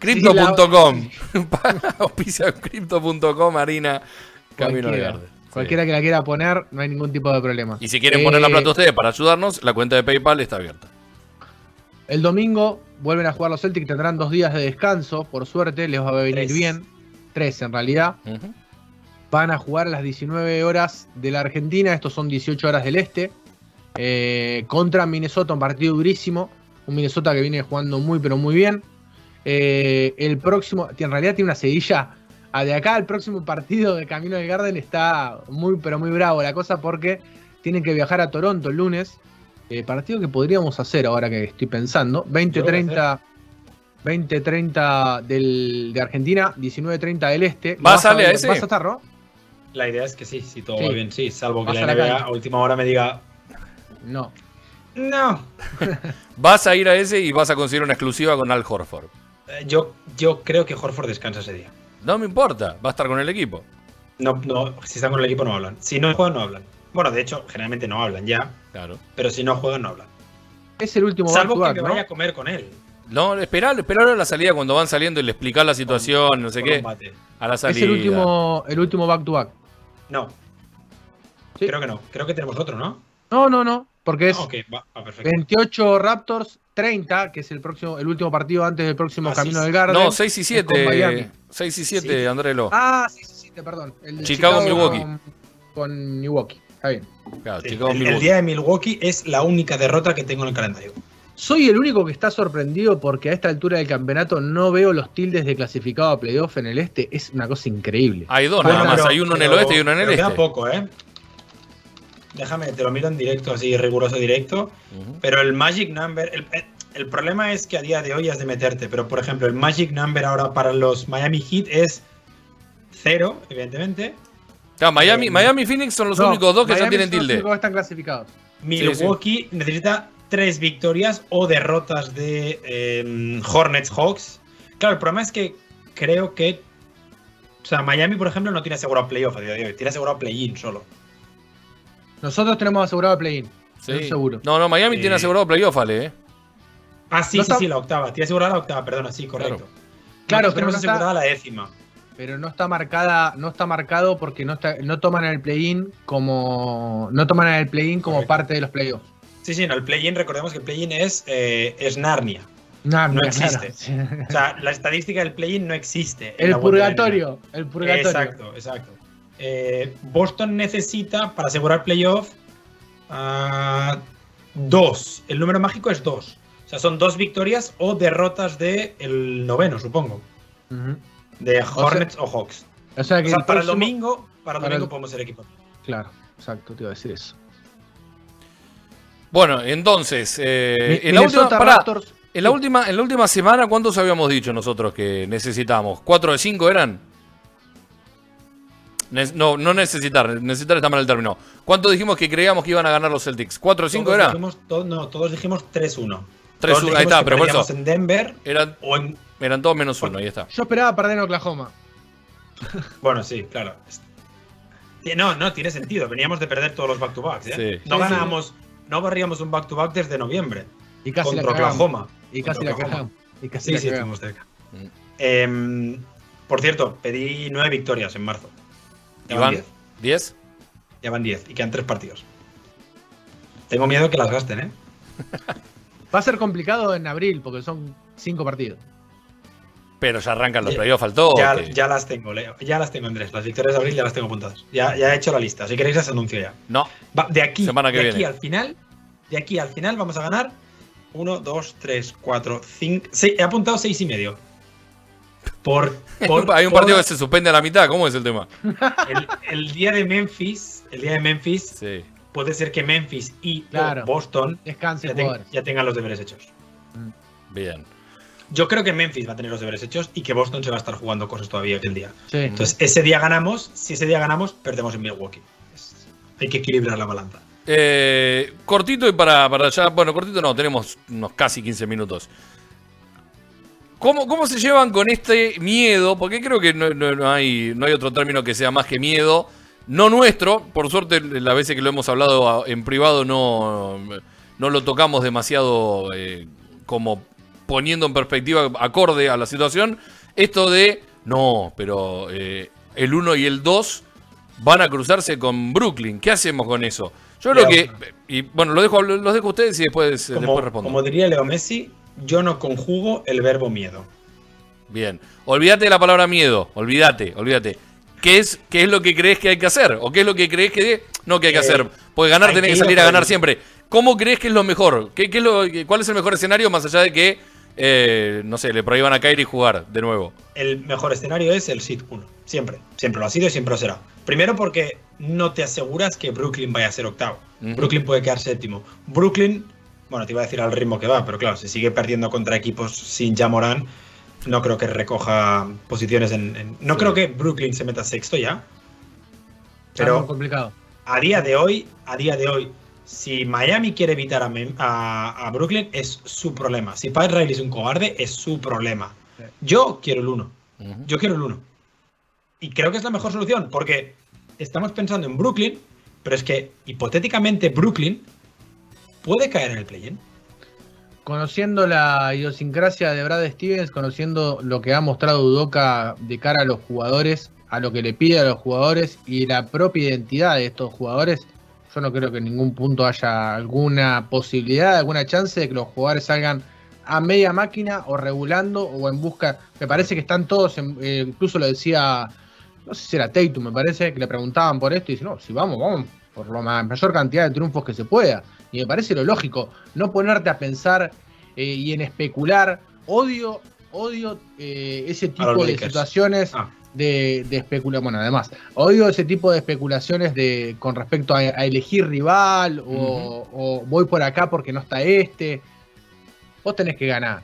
Crypto.com. Auspicia Crypto.com, harina, Camino de Cualquiera, que la quiera poner, no hay ningún tipo de problema. Y si quieren Eh, poner la plata ustedes para ayudarnos, la cuenta de PayPal está abierta. El domingo vuelven a jugar los Celtics, tendrán dos días de descanso, por suerte, les va a venir Tres. bien. Tres en realidad. Van a jugar a las 19 horas de la Argentina, estos son 18 horas del este. Eh, contra Minnesota, un partido durísimo. Un Minnesota que viene jugando muy, pero muy bien. Eh, el próximo, en realidad tiene una seguilla. Ah, De acá al próximo partido de Camino del Garden está muy, pero muy bravo la cosa porque tienen que viajar a Toronto el lunes. Eh, partido que podríamos hacer ahora que estoy pensando. Yo lo voy a 20-30 20-30 del- de Argentina, 19-30 del este. ¿Vas, a ver- ese? ¿Vas a estar, no? La idea es que sí, si todo Sí. va bien, sí. Salvo que Vas la a NBA a última hora me diga, No. no. Vas a ir a ese y vas a conseguir una exclusiva con Al Horford. Eh, Yo, yo creo que Horford descansa ese día. No me importa, va a estar con el equipo. No, no, si están con el equipo no hablan. Si no juegan, no hablan. Bueno, de hecho, generalmente no hablan ya, Claro. pero si no juegan, no hablan. Es el último Salvo que me ¿no? vaya a comer con él. No, esperar, esperar a la salida cuando van saliendo y le explicar la situación, no sé qué. A la Es salida. el último, el último back-to-back. No. Sí. Creo que no. Creo que tenemos otro, ¿no? No, no, no. Porque es Ah, ok, va, va, perfecto. 28 Raptors, 30, que es el próximo, el último partido antes del próximo Ah, Camino sí, del. Garden. No, 6 y es con 7. Miami. 6 y 7, Sí. Andrelo. Ah, sí, sí, sí, perdón. El de Chicago, Milwaukee. Con, con Milwaukee. Está bien. Claro, Sí, Chicago, el, el Milwaukee. día de Milwaukee es la única derrota que tengo en el calendario. Soy el único que está sorprendido porque a esta altura del campeonato no veo los tildes de clasificado a playoff en el este. Es una cosa increíble. Hay dos Bueno, nada más, pero- hay uno en el pero- oeste y uno en el este. Queda poco, ¿eh? Déjame, te lo miro en directo, así riguroso directo. Pero el Magic Number, el, el- problema es que a día de hoy has de meterte, pero por ejemplo, el Magic Number ahora para los Miami Heat es cero, evidentemente. Claro, Miami, Eh, Miami y Phoenix son los No, únicos dos que ya Miami tienen son los tilde. únicos que están clasificados. Milwaukee necesita tres victorias o derrotas de eh, Hornets Hawks. Claro, el problema es que creo que. O sea, Miami, por ejemplo, no tiene asegurado playoff a día de hoy, tiene asegurado play-in solo. Nosotros tenemos asegurado el play-in. Sí. Estoy seguro. No, no, Miami tiene asegurado playoff, Ale. ¿eh? Ah, sí, No sí, está- sí, la octava. Tiene asegurada la octava, perdona, sí, correcto. Claro. Claro, tenemos no está- asegurada la décima. Pero no está marcada, no está marcado porque no está, no toman el play-in como. No toman el play-in como Correcto. parte de los playoffs. Sí, sí, no, el play-in, recordemos que el play-in es, eh, es Narnia. No, No claro. existe. O sea, la estadística del play-in no existe. El purgatorio. El purgatorio. Exacto, exacto. Eh, Boston necesita, para asegurar playoff, ah, dos. El número mágico es dos. O sea, son dos victorias o derrotas del el noveno, supongo. De Hornets o, Hawks. O sea O que sea, el para el domingo, para el para domingo el- podemos ser equipo. Claro, exacto, te iba a decir eso. Bueno, entonces, eh, Mi- en, la última, en, la última, en la última semana, ¿cuántos habíamos dicho nosotros que necesitamos? ¿Cuatro de cinco eran? No, no necesitar, necesitar está mal el término. ¿Cuánto dijimos que creíamos que iban a ganar los Celtics? ¿Cuatro de cinco Todos era? dijimos- to- no, todos dijimos 3-1. 3-1, Todos ahí está, pero por eso- en Denver Eran, o en... eran todos menos uno, ahí está. Yo esperaba perder en Oklahoma. Bueno, sí, claro. No, no, tiene sentido. Veníamos de perder todos los back-to-backs. ¿eh? Sí. No Sí, sí. ganábamos, no barríamos un back-to-back desde noviembre. Y casi contra la. Oklahoma. Y casi la Oklahoma. Y casi Sí, la sí, estuvimos cerca. Mm. Em, por cierto, pedí nueve victorias en marzo. Ya van Iván, diez. ¿diez? Ya van diez y quedan tres partidos. Tengo miedo que las gasten, ¿eh? Va a ser complicado en abril porque son cinco partidos. Pero ya arrancan los playoffs al toque. Ya, ya las tengo, Leo. Ya las tengo, Andrés. Las victorias de abril ya las tengo apuntadas. Ya, ya he hecho la lista. Si queréis, las anuncio ya. No, Va, de aquí, Semana que de aquí viene. al final, de aquí al final vamos a ganar 1, 2, 3, 4, 5, 6. He apuntado 6 y medio. Por, por- hay un por partido que se suspende a la mitad, ¿cómo es el tema? el, el día de Memphis, el día de Memphis, Sí. puede ser que Memphis y Boston Descanse ya, tengan los deberes hechos. Bien. Yo creo que Memphis va a tener los deberes hechos y que Boston se va a estar jugando cosas todavía aquel día. Entonces, ese día ganamos, si ese día ganamos, perdemos en Milwaukee. hay que equilibrar la balanza. Eh, cortito y para, para allá, bueno, cortito no, tenemos unos casi 15 minutos. ¿Cómo, ¿Cómo, se llevan con este miedo? Porque creo que no, hay, no hay otro término que sea más que miedo. No nuestro, por suerte las veces que lo hemos hablado en privado no, no lo tocamos demasiado eh, como poniendo en perspectiva acorde a la situación. Esto de, no, pero eh, el 1 y el 2 van a cruzarse con Brooklyn. ¿Qué hacemos con eso? Yo creo que, y bueno, lo dejo, los dejo a ustedes y después, después respondo. Como diría Leo Messi, yo no conjugo el verbo miedo. Bien, olvídate de la palabra miedo, olvídate, olvídate. ¿Qué es, ¿Qué es lo que crees que hay que hacer? ¿O qué es lo que crees que no que hay que eh, hacer? Porque ganar tenés que salir a ganar siempre. ¿Cómo crees que es lo mejor? ¿Qué, qué es lo, ¿Cuál es el mejor escenario más allá de que, eh, no sé, le prohíban a Kyrie jugar de nuevo? El mejor escenario es el Seed 1. Siempre. Siempre lo ha sido y siempre lo será. Primero porque no te aseguras que Brooklyn vaya a ser octavo. Brooklyn puede quedar séptimo. Brooklyn, bueno, te iba a decir al ritmo que va, pero claro, si sigue perdiendo contra equipos sin Jamoran, no creo que recoja posiciones en. no creo que Brooklyn se meta sexto ya. Pero. complicado. A día de hoy, a día de hoy, si Miami quiere evitar a, Brooklyn, es su problema. Si Pat Riley es un cobarde, es su problema. Yo quiero el 1. Yo quiero el 1. Y creo que es la mejor solución, porque estamos pensando en Brooklyn, pero es que hipotéticamente Brooklyn puede caer en el play-in. Conociendo la idiosincrasia de Brad Stevens, conociendo lo que ha mostrado Udoka de cara a los jugadores, a lo que le pide a los jugadores y la propia identidad de estos jugadores, yo no creo que en ningún punto haya alguna posibilidad, alguna chance de que los jugadores salgan a media máquina o regulando o en busca. Me parece que están todos, eh, incluso lo decía, no sé si era Tatum, me parece, que le preguntaban por esto y dice, no, si vamos, vamos por la mayor cantidad de triunfos que se pueda. Y me parece lo lógico, no ponerte a pensar eh, y en especular. Odio, odio eh, ese tipo de situaciones. Ah de, especulación. Bueno, además, odio ese tipo de especulaciones de con respecto a, elegir rival o, voy por acá porque no está este. Vos tenés que ganar.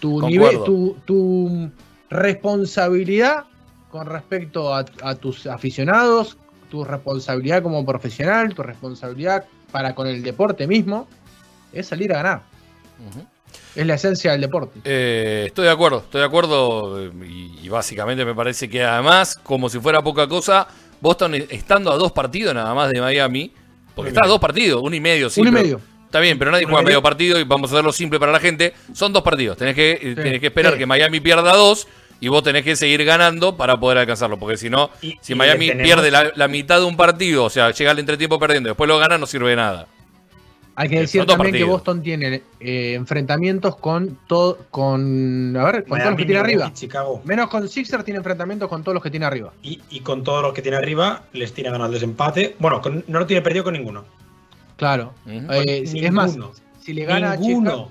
Tu nivel, tu, responsabilidad con respecto a, tus aficionados, tu responsabilidad como profesional, tu responsabilidad para con el deporte mismo, es salir a ganar. Es la esencia del deporte. Eh, estoy de acuerdo, estoy de acuerdo. Eh, y, básicamente me parece que además, como si fuera poca cosa, Boston estando a dos partidos nada más de Miami, porque está a dos partidos, uno y medio, sí. Uno y medio. Está bien, pero nadie juega medio partido y vamos a hacerlo simple para la gente. Son dos partidos. Tenés que, tenés que esperar que Miami pierda dos y vos tenés que seguir ganando para poder alcanzarlo. Porque si no, si Miami pierde la, la, mitad de un partido, o sea, llega al entretiempo perdiendo, después lo gana, no sirve de nada. Hay que decir también que Boston tiene eh, enfrentamientos con todo, con, a ver, con todos los que tiene arriba. Menos con Sixers tiene enfrentamientos con todos los que tiene arriba. Y, con todos los que tiene arriba les tiene ganado el desempate. Bueno, no lo tiene perdido con ninguno. Claro. Eh, es más, si le gana ninguno.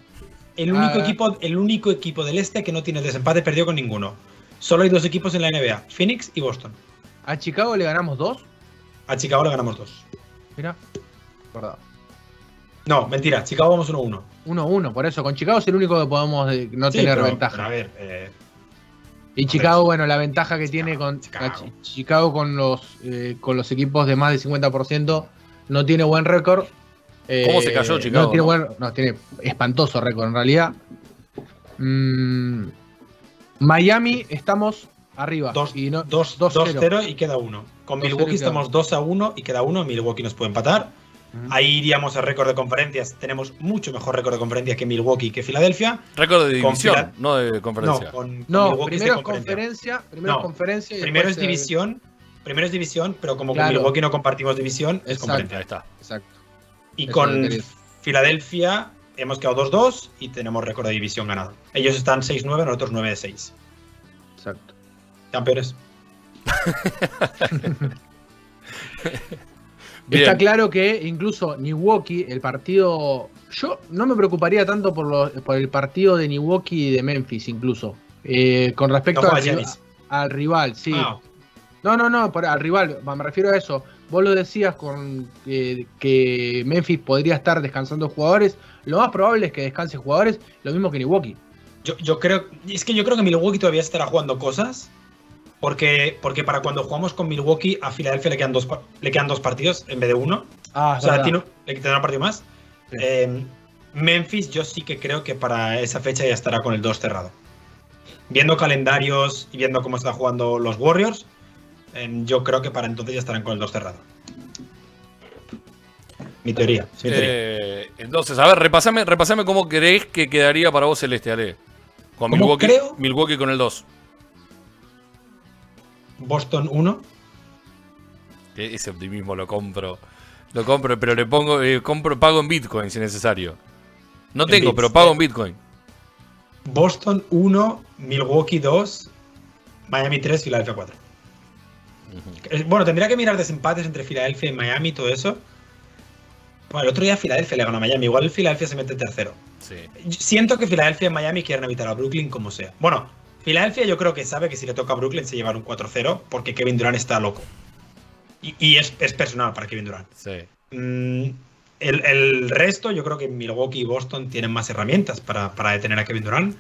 El único equipo, el único equipo del este que no tiene desempate perdió con ninguno. Solo hay dos equipos en la NBA, Phoenix y Boston. ¿A Chicago le ganamos dos? A Chicago le ganamos dos. Mira, verdad. No, mentira, Chicago vamos 1-1. 1-1, por eso. Con Chicago es el único que podemos eh, no tener ventaja. A ver, eh, y Chicago, bueno, la ventaja que tiene con Chicago, con los eh, con los equipos de más del 50% no tiene buen récord. ¿Cómo se cayó Chicago? No tiene, Buen, no, tiene espantoso récord en realidad. Mm, Miami estamos arriba. 2-0 y, queda uno. Con Milwaukee estamos 2 1 y queda uno. Milwaukee nos puede empatar. Ahí iríamos a récord de conferencias. Tenemos mucho mejor récord de conferencias que Milwaukee que Filadelfia. Récord de división, no de conferencia. No, con, no primero es conferencia. Primero conferencia primero es división. Primero es división, pero como con Milwaukee no compartimos división, es conferencia. Ahí está. Exacto. Y con Filadelfia hemos quedado 2-2 y tenemos récord de división ganado. Ellos están 6-9, nosotros 9-6. Exacto. Campeones. Está claro que incluso Milwaukee, el partido. Yo no me preocuparía tanto por, por el partido de Milwaukee y de Memphis, incluso. Eh, con respecto al, rival, sí. Ah. No, no, no, al rival, me refiero a eso. Vos lo decías con que Memphis podría estar descansando jugadores, lo más probable es que descanse jugadores, lo mismo que Milwaukee. Yo, yo creo, es que yo creo que Milwaukee todavía estará jugando cosas, porque, porque para cuando jugamos con Milwaukee a Filadelfia le quedan dos, le quedan dos partidos en vez de uno. Ah, o sea, tiene, le quedan un partido más. Em, Memphis yo sí que creo que para esa fecha ya estará con el 2 cerrado. Viendo calendarios y viendo cómo están jugando los Warriors, yo creo que para entonces ya estarán con el 2 cerrado. Mi teoría. Eh, entonces, a ver, repasame, repasame cómo crees que quedaría para vos Celeste, Ale. Con Milwaukee, creo? Milwaukee con el 2. Boston 1. Ese optimismo lo compro. Lo compro, pero le pongo, eh, compro, pago en Bitcoin si necesario. No tengo, pero pago en Bitcoin. Boston 1, Milwaukee 2, Miami 3, Filadelfia 4. Eh, bueno, tendría que mirar desempates entre Filadelfia y Miami y todo eso. Bueno, el otro día Filadelfia le ganó a Miami. Igual el Filadelfia se mete tercero. Siento que Filadelfia y Miami quieren evitar a Brooklyn como sea. Bueno, Filadelfia yo creo que sabe que si le toca a Brooklyn se llevará un 4-0 porque Kevin Durant está loco. Y, es, personal para Kevin Durant. Sí. Mm, el, resto, yo creo que Milwaukee y Boston tienen más herramientas para, detener a Kevin Durant.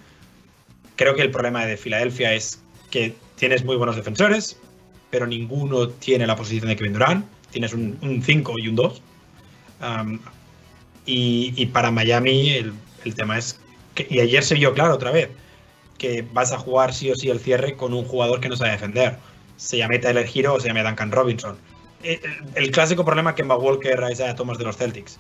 Creo que el problema de Filadelfia es que tienes muy buenos defensores, pero ninguno tiene la posición de Kevin Durant. Tienes un 5 y un 2 y, para Miami el, tema es que, y ayer se vio claro otra vez, que vas a jugar sí o sí el cierre con un jugador que no sabe defender. Se llame Tyler Hero o se llame Duncan Robinson. Eh, el, clásico problema que Kemba Walker a Thomas de los Celtics.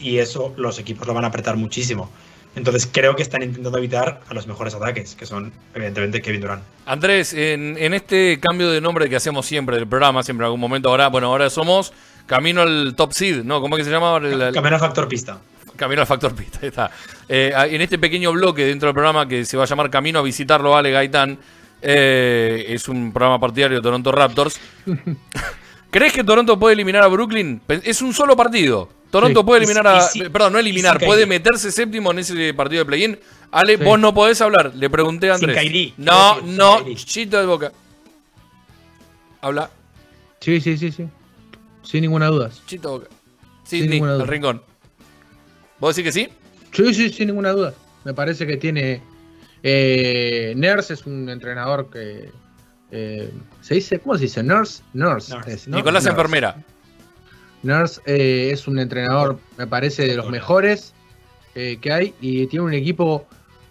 Y eso los equipos lo van a apretar muchísimo. Entonces creo que están intentando evitar a los mejores ataques, que son evidentemente Kevin Durant. Andrés, en, en, este cambio de nombre que hacemos siempre del programa, siempre en algún momento, ahora, bueno, ahora somos Camino al Top Seed, ¿no? ¿Cómo es que se llama? Camino al Factor Pista. Camino al Factor Pista, ahí está. Eh, en este pequeño bloque dentro del programa que se va a llamar Camino a visitarlo, Ale Gaitán, eh, es un programa partidario de Toronto Raptors. ¿Crees que Toronto puede eliminar a Brooklyn? Es un solo partido. Toronto puede eliminar a. perdón, no eliminar, puede meterse séptimo en ese partido de play-in. Ale, vos no podés hablar. Le pregunté a Andrés. no, no, chito de boca. Habla. Sí, sí, sí, sí. Sin ninguna duda. Chito Sin ninguna duda. el rincón. ¿Vos decís que sí? Sí, sí, sin ninguna duda. Me parece que tiene. Eh, Nurse es un entrenador que. Eh, ¿Se dice? ¿Cómo se dice? Nurse. Nurse. Nicolás Enfermera. Nurse eh, es un entrenador, me parece, de los mejores eh, que hay y tiene un equipo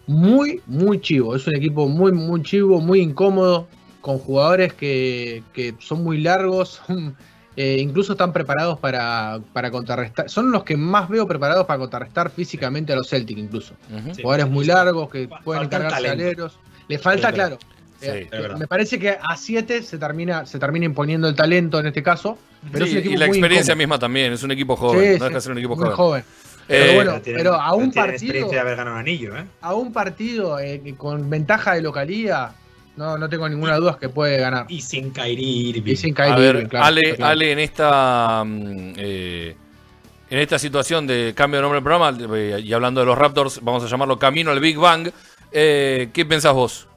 muy, muy chivo. Es un equipo muy, muy chivo, muy incómodo, con jugadores que, que son muy largos, son eh, incluso están preparados para, para, contrarrestar. Son los que más veo preparados para contrarrestar físicamente a los Celtic, incluso. Jugadores muy largos que pueden cargar aleros. Le falta, claro. Eh, me parece que a 7 se termina, se termina imponiendo el talento en este caso. Pero y la experiencia misma también, es un equipo joven. no deja de ser un equipo joven. Pero eh, bueno, pero a un partido. De haber ganado anillo, A un partido con ventaja de localía, no, no tengo ninguna duda que puede ganar. Y sin Kyrie Y sin Kyrie Ale, Ale, en esta mm, eh, en esta situación de cambio de nombre del programa, eh, y hablando de los Raptors, vamos a llamarlo Camino al Big Bang. Eh, ¿Qué pensás vos?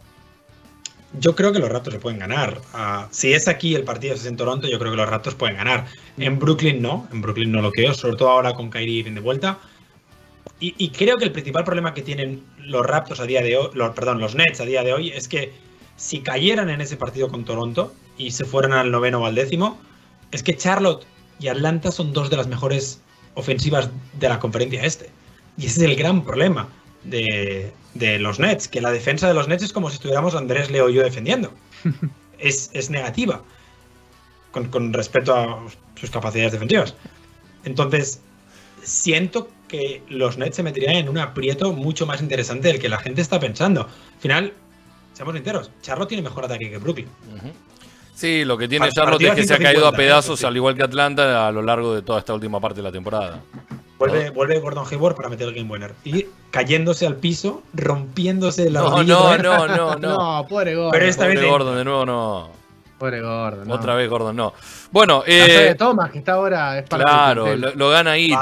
Yo creo que los Raptors se pueden ganar. Ah, si es aquí el partido es en Toronto, yo creo que los Raptors pueden ganar. En Brooklyn no, en Brooklyn no lo creo, sobre todo ahora con Kyrie de vuelta. Y, y, creo que el principal problema que tienen los Raptors a día de hoy, perdón, los Nets a día de hoy, es que si cayeran en ese partido con Toronto y se fueran al noveno o al décimo, es que Charlotte y Atlanta son dos de las mejores ofensivas de la conferencia este. Y ese es el gran problema de, los Nets, que la defensa de los Nets es como si estuviéramos Andrés Leo y yo defendiendo. es, negativa con, con respecto a sus capacidades defensivas. Entonces, siento que los Nets se meterían en un aprieto mucho más interesante del que la gente está pensando. Al final, seamos sinceros, Charlotte tiene mejor ataque que Brooklyn. Sí, lo que tiene Charlotte es que se ha caído a pedazos, al igual que Atlanta, a lo largo de toda esta última parte de la temporada. Vuelve, vuelve Gordon Hayward para meter el game winner. Y cayéndose al piso, rompiéndose la No, no, no, no, no. no, pobre Gordon. Pero esta vez Gordon, de nuevo no. Pobre Gordon. Otra vez Gordon, no. Bueno, eh. Thomas, que está ahora. Es para claro, lo, gana ahí.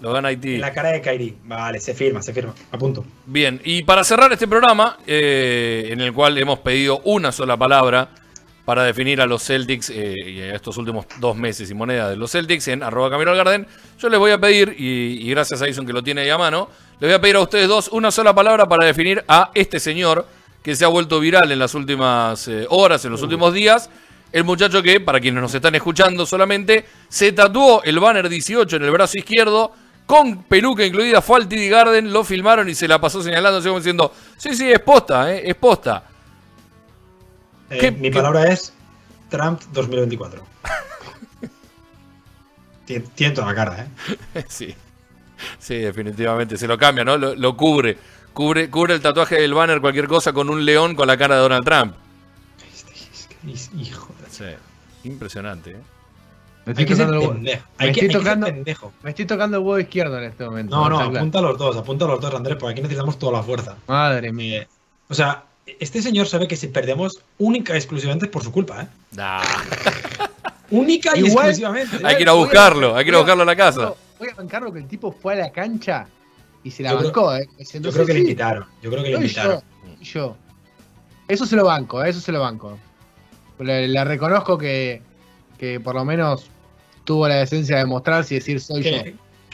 Lo gana Haití. En la cara de Kairi. Vale, se firma, se firma. A punto. Bien, y para cerrar este programa, eh, en el cual hemos pedido una sola palabra, para definir a los Celtics eh, y a estos últimos dos meses y moneda de los Celtics en arroba Camilo Garden. Yo les voy a pedir, y, gracias a Ison que lo tiene ahí a mano, les voy a pedir a ustedes dos una sola palabra para definir a este señor que se ha vuelto viral en las últimas eh, horas, en los últimos días. El muchacho que, para quienes nos están escuchando solamente, se tatuó el banner 18 en el brazo izquierdo, con peluca incluida, fue al TD Garden, lo filmaron y se la pasó señalando, como diciendo, sí, sí, es posta, eh, es posta. Eh, mi palabra es Trump 2024. Tiene toda la cara, ¿eh? Sí. Sí, definitivamente. Se lo cambia, ¿no? Lo, cubre. cubre. Cubre el tatuaje del banner, cualquier cosa, con un león con la cara de Donald Trump. Hijo de... Sí. Impresionante, ¿eh? Me estoy, tocando el, me, estoy tocando, me estoy tocando el huevo izquierdo en este momento. No, no, apunta a los dos, apunta a los dos, Andrés, porque aquí necesitamos toda la fuerza. Madre mía. Eh, o sea, este señor sabe que si perdemos única y exclusivamente es por su culpa, ¿eh? única y exclusivamente. Hay que ir a buscarlo, hay que ir a buscarlo a la casa. Voy a bancarlo que el tipo fue a la cancha y se la bancó, ¿eh? yo creo que le invitaron. Yo creo que le invitaron. Yo, Eso se lo banco, ¿eh? eso se lo banco. Le, reconozco que, que por lo menos tuvo la decencia de mostrarse y decir soy yo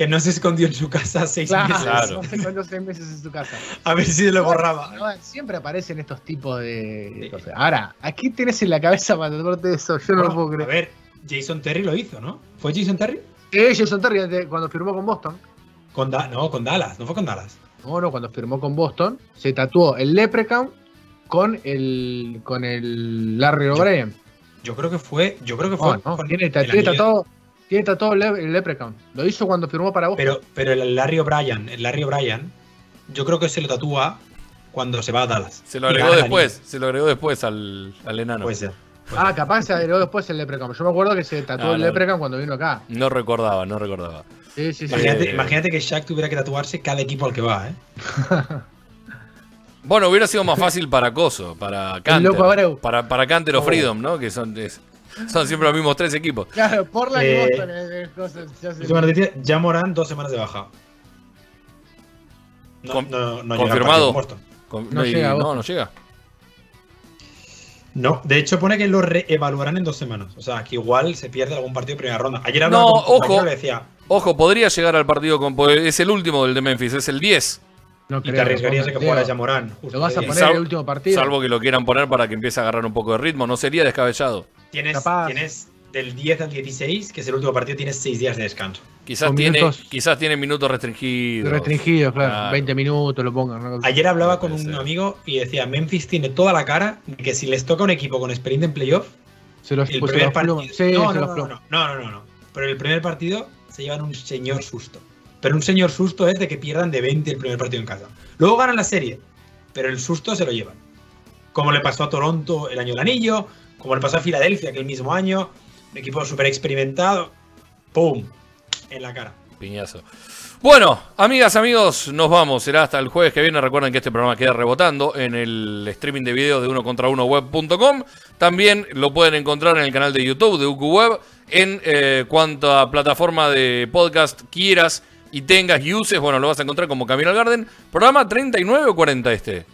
que no se escondió en su casa seis meses. Claro. No se escondió seis meses en su casa. A ver si se lo borraba. siempre aparecen estos tipos de, cosas. Ahora, aquí tienes en la cabeza para tratarte eso. Yo no, lo puedo creer. A ver, Jason Terry lo hizo, ¿no? ¿Fue Jason Terry? Sí, Jason Terry cuando firmó con Boston. Con no, con Dallas, no fue con Dallas. No, no, cuando firmó con Boston, se tatuó el Leprechaun con el con el Larry O'Brien. Yo, creo que fue, yo creo que fue. No, no, tiene, tiene tatuado tiene tatuado el, Leprechaun. Lo hizo cuando firmó para vos. Pero, pero el Larry O'Brien, el Larry O'Brien, yo creo que se lo tatúa cuando se va a Dallas. Se lo agregó después, se lo agregó después al, al enano. Puede ser. ah, capaz se agregó después el Leprechaun. Yo me acuerdo que se tatuó el Leprechaun cuando vino acá. No recordaba, no recordaba. Sí, sí, sí. Imagínate, imagínate, que Shaq tuviera que tatuarse cada equipo al que va, ¿eh? bueno, hubiera sido más fácil para Coso, para Canter. Para, para Canter o oh. Freedom, ¿no? Que son, son siempre los mismos tres equipos. Claro, por la eh, Boston. ya Morán dos semanas de baja. No, no, no confirmado. no, llega, no, no llega. No, de hecho pone que lo reevaluarán en dos semanas. O sea, que igual se pierde algún partido de primera ronda. Ayer hablaba no, ojo, le decía. Ojo, podría llegar al partido con. Es el último del de Memphis, es el 10. No y te arriesgarías a que fuera ya Morán. Lo vas a poner en el último partido. Salvo que lo quieran poner para que empiece a agarrar un poco de ritmo. No sería descabellado. Tienes, tienes del 10 al 16, que es el último partido, tienes 6 días de descanso. Quizás tiene, quizás tiene minutos restringidos. Restringidos, claro. 20 minutos lo pongan. Ayer hablaba con un amigo y decía, Memphis tiene toda la cara de que si les toca un equipo con experiencia en playoff, se los, el primer partido, no, no, no, no, no, no, Pero el primer partido se llevan un señor susto. Pero un señor susto es de que pierdan de 20 el primer partido en casa. Luego ganan la serie, pero el susto se lo llevan. Como le pasó a Toronto el año del anillo, como le pasó a Filadelfia aquel mismo año, un equipo súper experimentado, ¡pum! En la cara. Piñazo. Bueno, amigas, amigos, nos vamos. Será hasta el jueves que viene. Recuerden que este programa queda rebotando en el streaming de videos de uno contra uno web.com. También lo pueden encontrar en el canal de YouTube de UQWeb. En eh, cuanto a plataforma de podcast quieras y tengas y uses, bueno, lo vas a encontrar como Camino al Garden. Programa 39 o 40 este.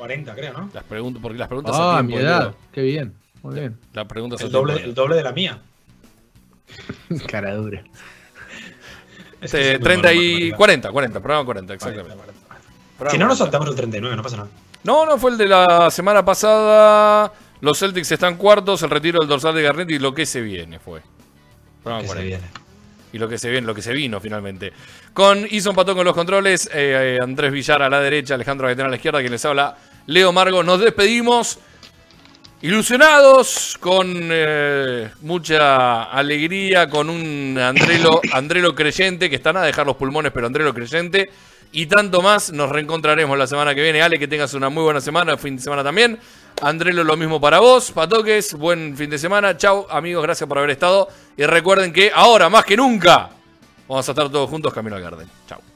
40, creo, ¿no? Las preguntas, porque las preguntas ah, mi edad. Qué bien. Muy bien. Las preguntas el doble, el doble de la mía. Cara dura. Este, 30 y 40, 40, programa 40, exactamente. si no nos saltamos el 39, no pasa nada. No, no fue el de la semana pasada. Los Celtics están cuartos, el retiro del dorsal de Garnett y lo que se viene fue. Programa 40. Se viene. Y lo que se viene, lo que se vino finalmente. Con Ison Patón con los controles, eh, eh, Andrés Villar a la derecha, Alejandro Gaetano a la izquierda, quien les habla, Leo Margo. Nos despedimos. Ilusionados, con eh, mucha alegría, con un Andrelo, Andrelo creyente, que están a dejar los pulmones, pero Andrelo creyente, y tanto más. Nos reencontraremos la semana que viene. Ale, que tengas una muy buena semana, fin de semana también. Andrelo, lo mismo para vos. Patoques, buen fin de semana. Chau, amigos, gracias por haber estado. Y recuerden que ahora, más que nunca, vamos a estar todos juntos camino al Garden. Chau.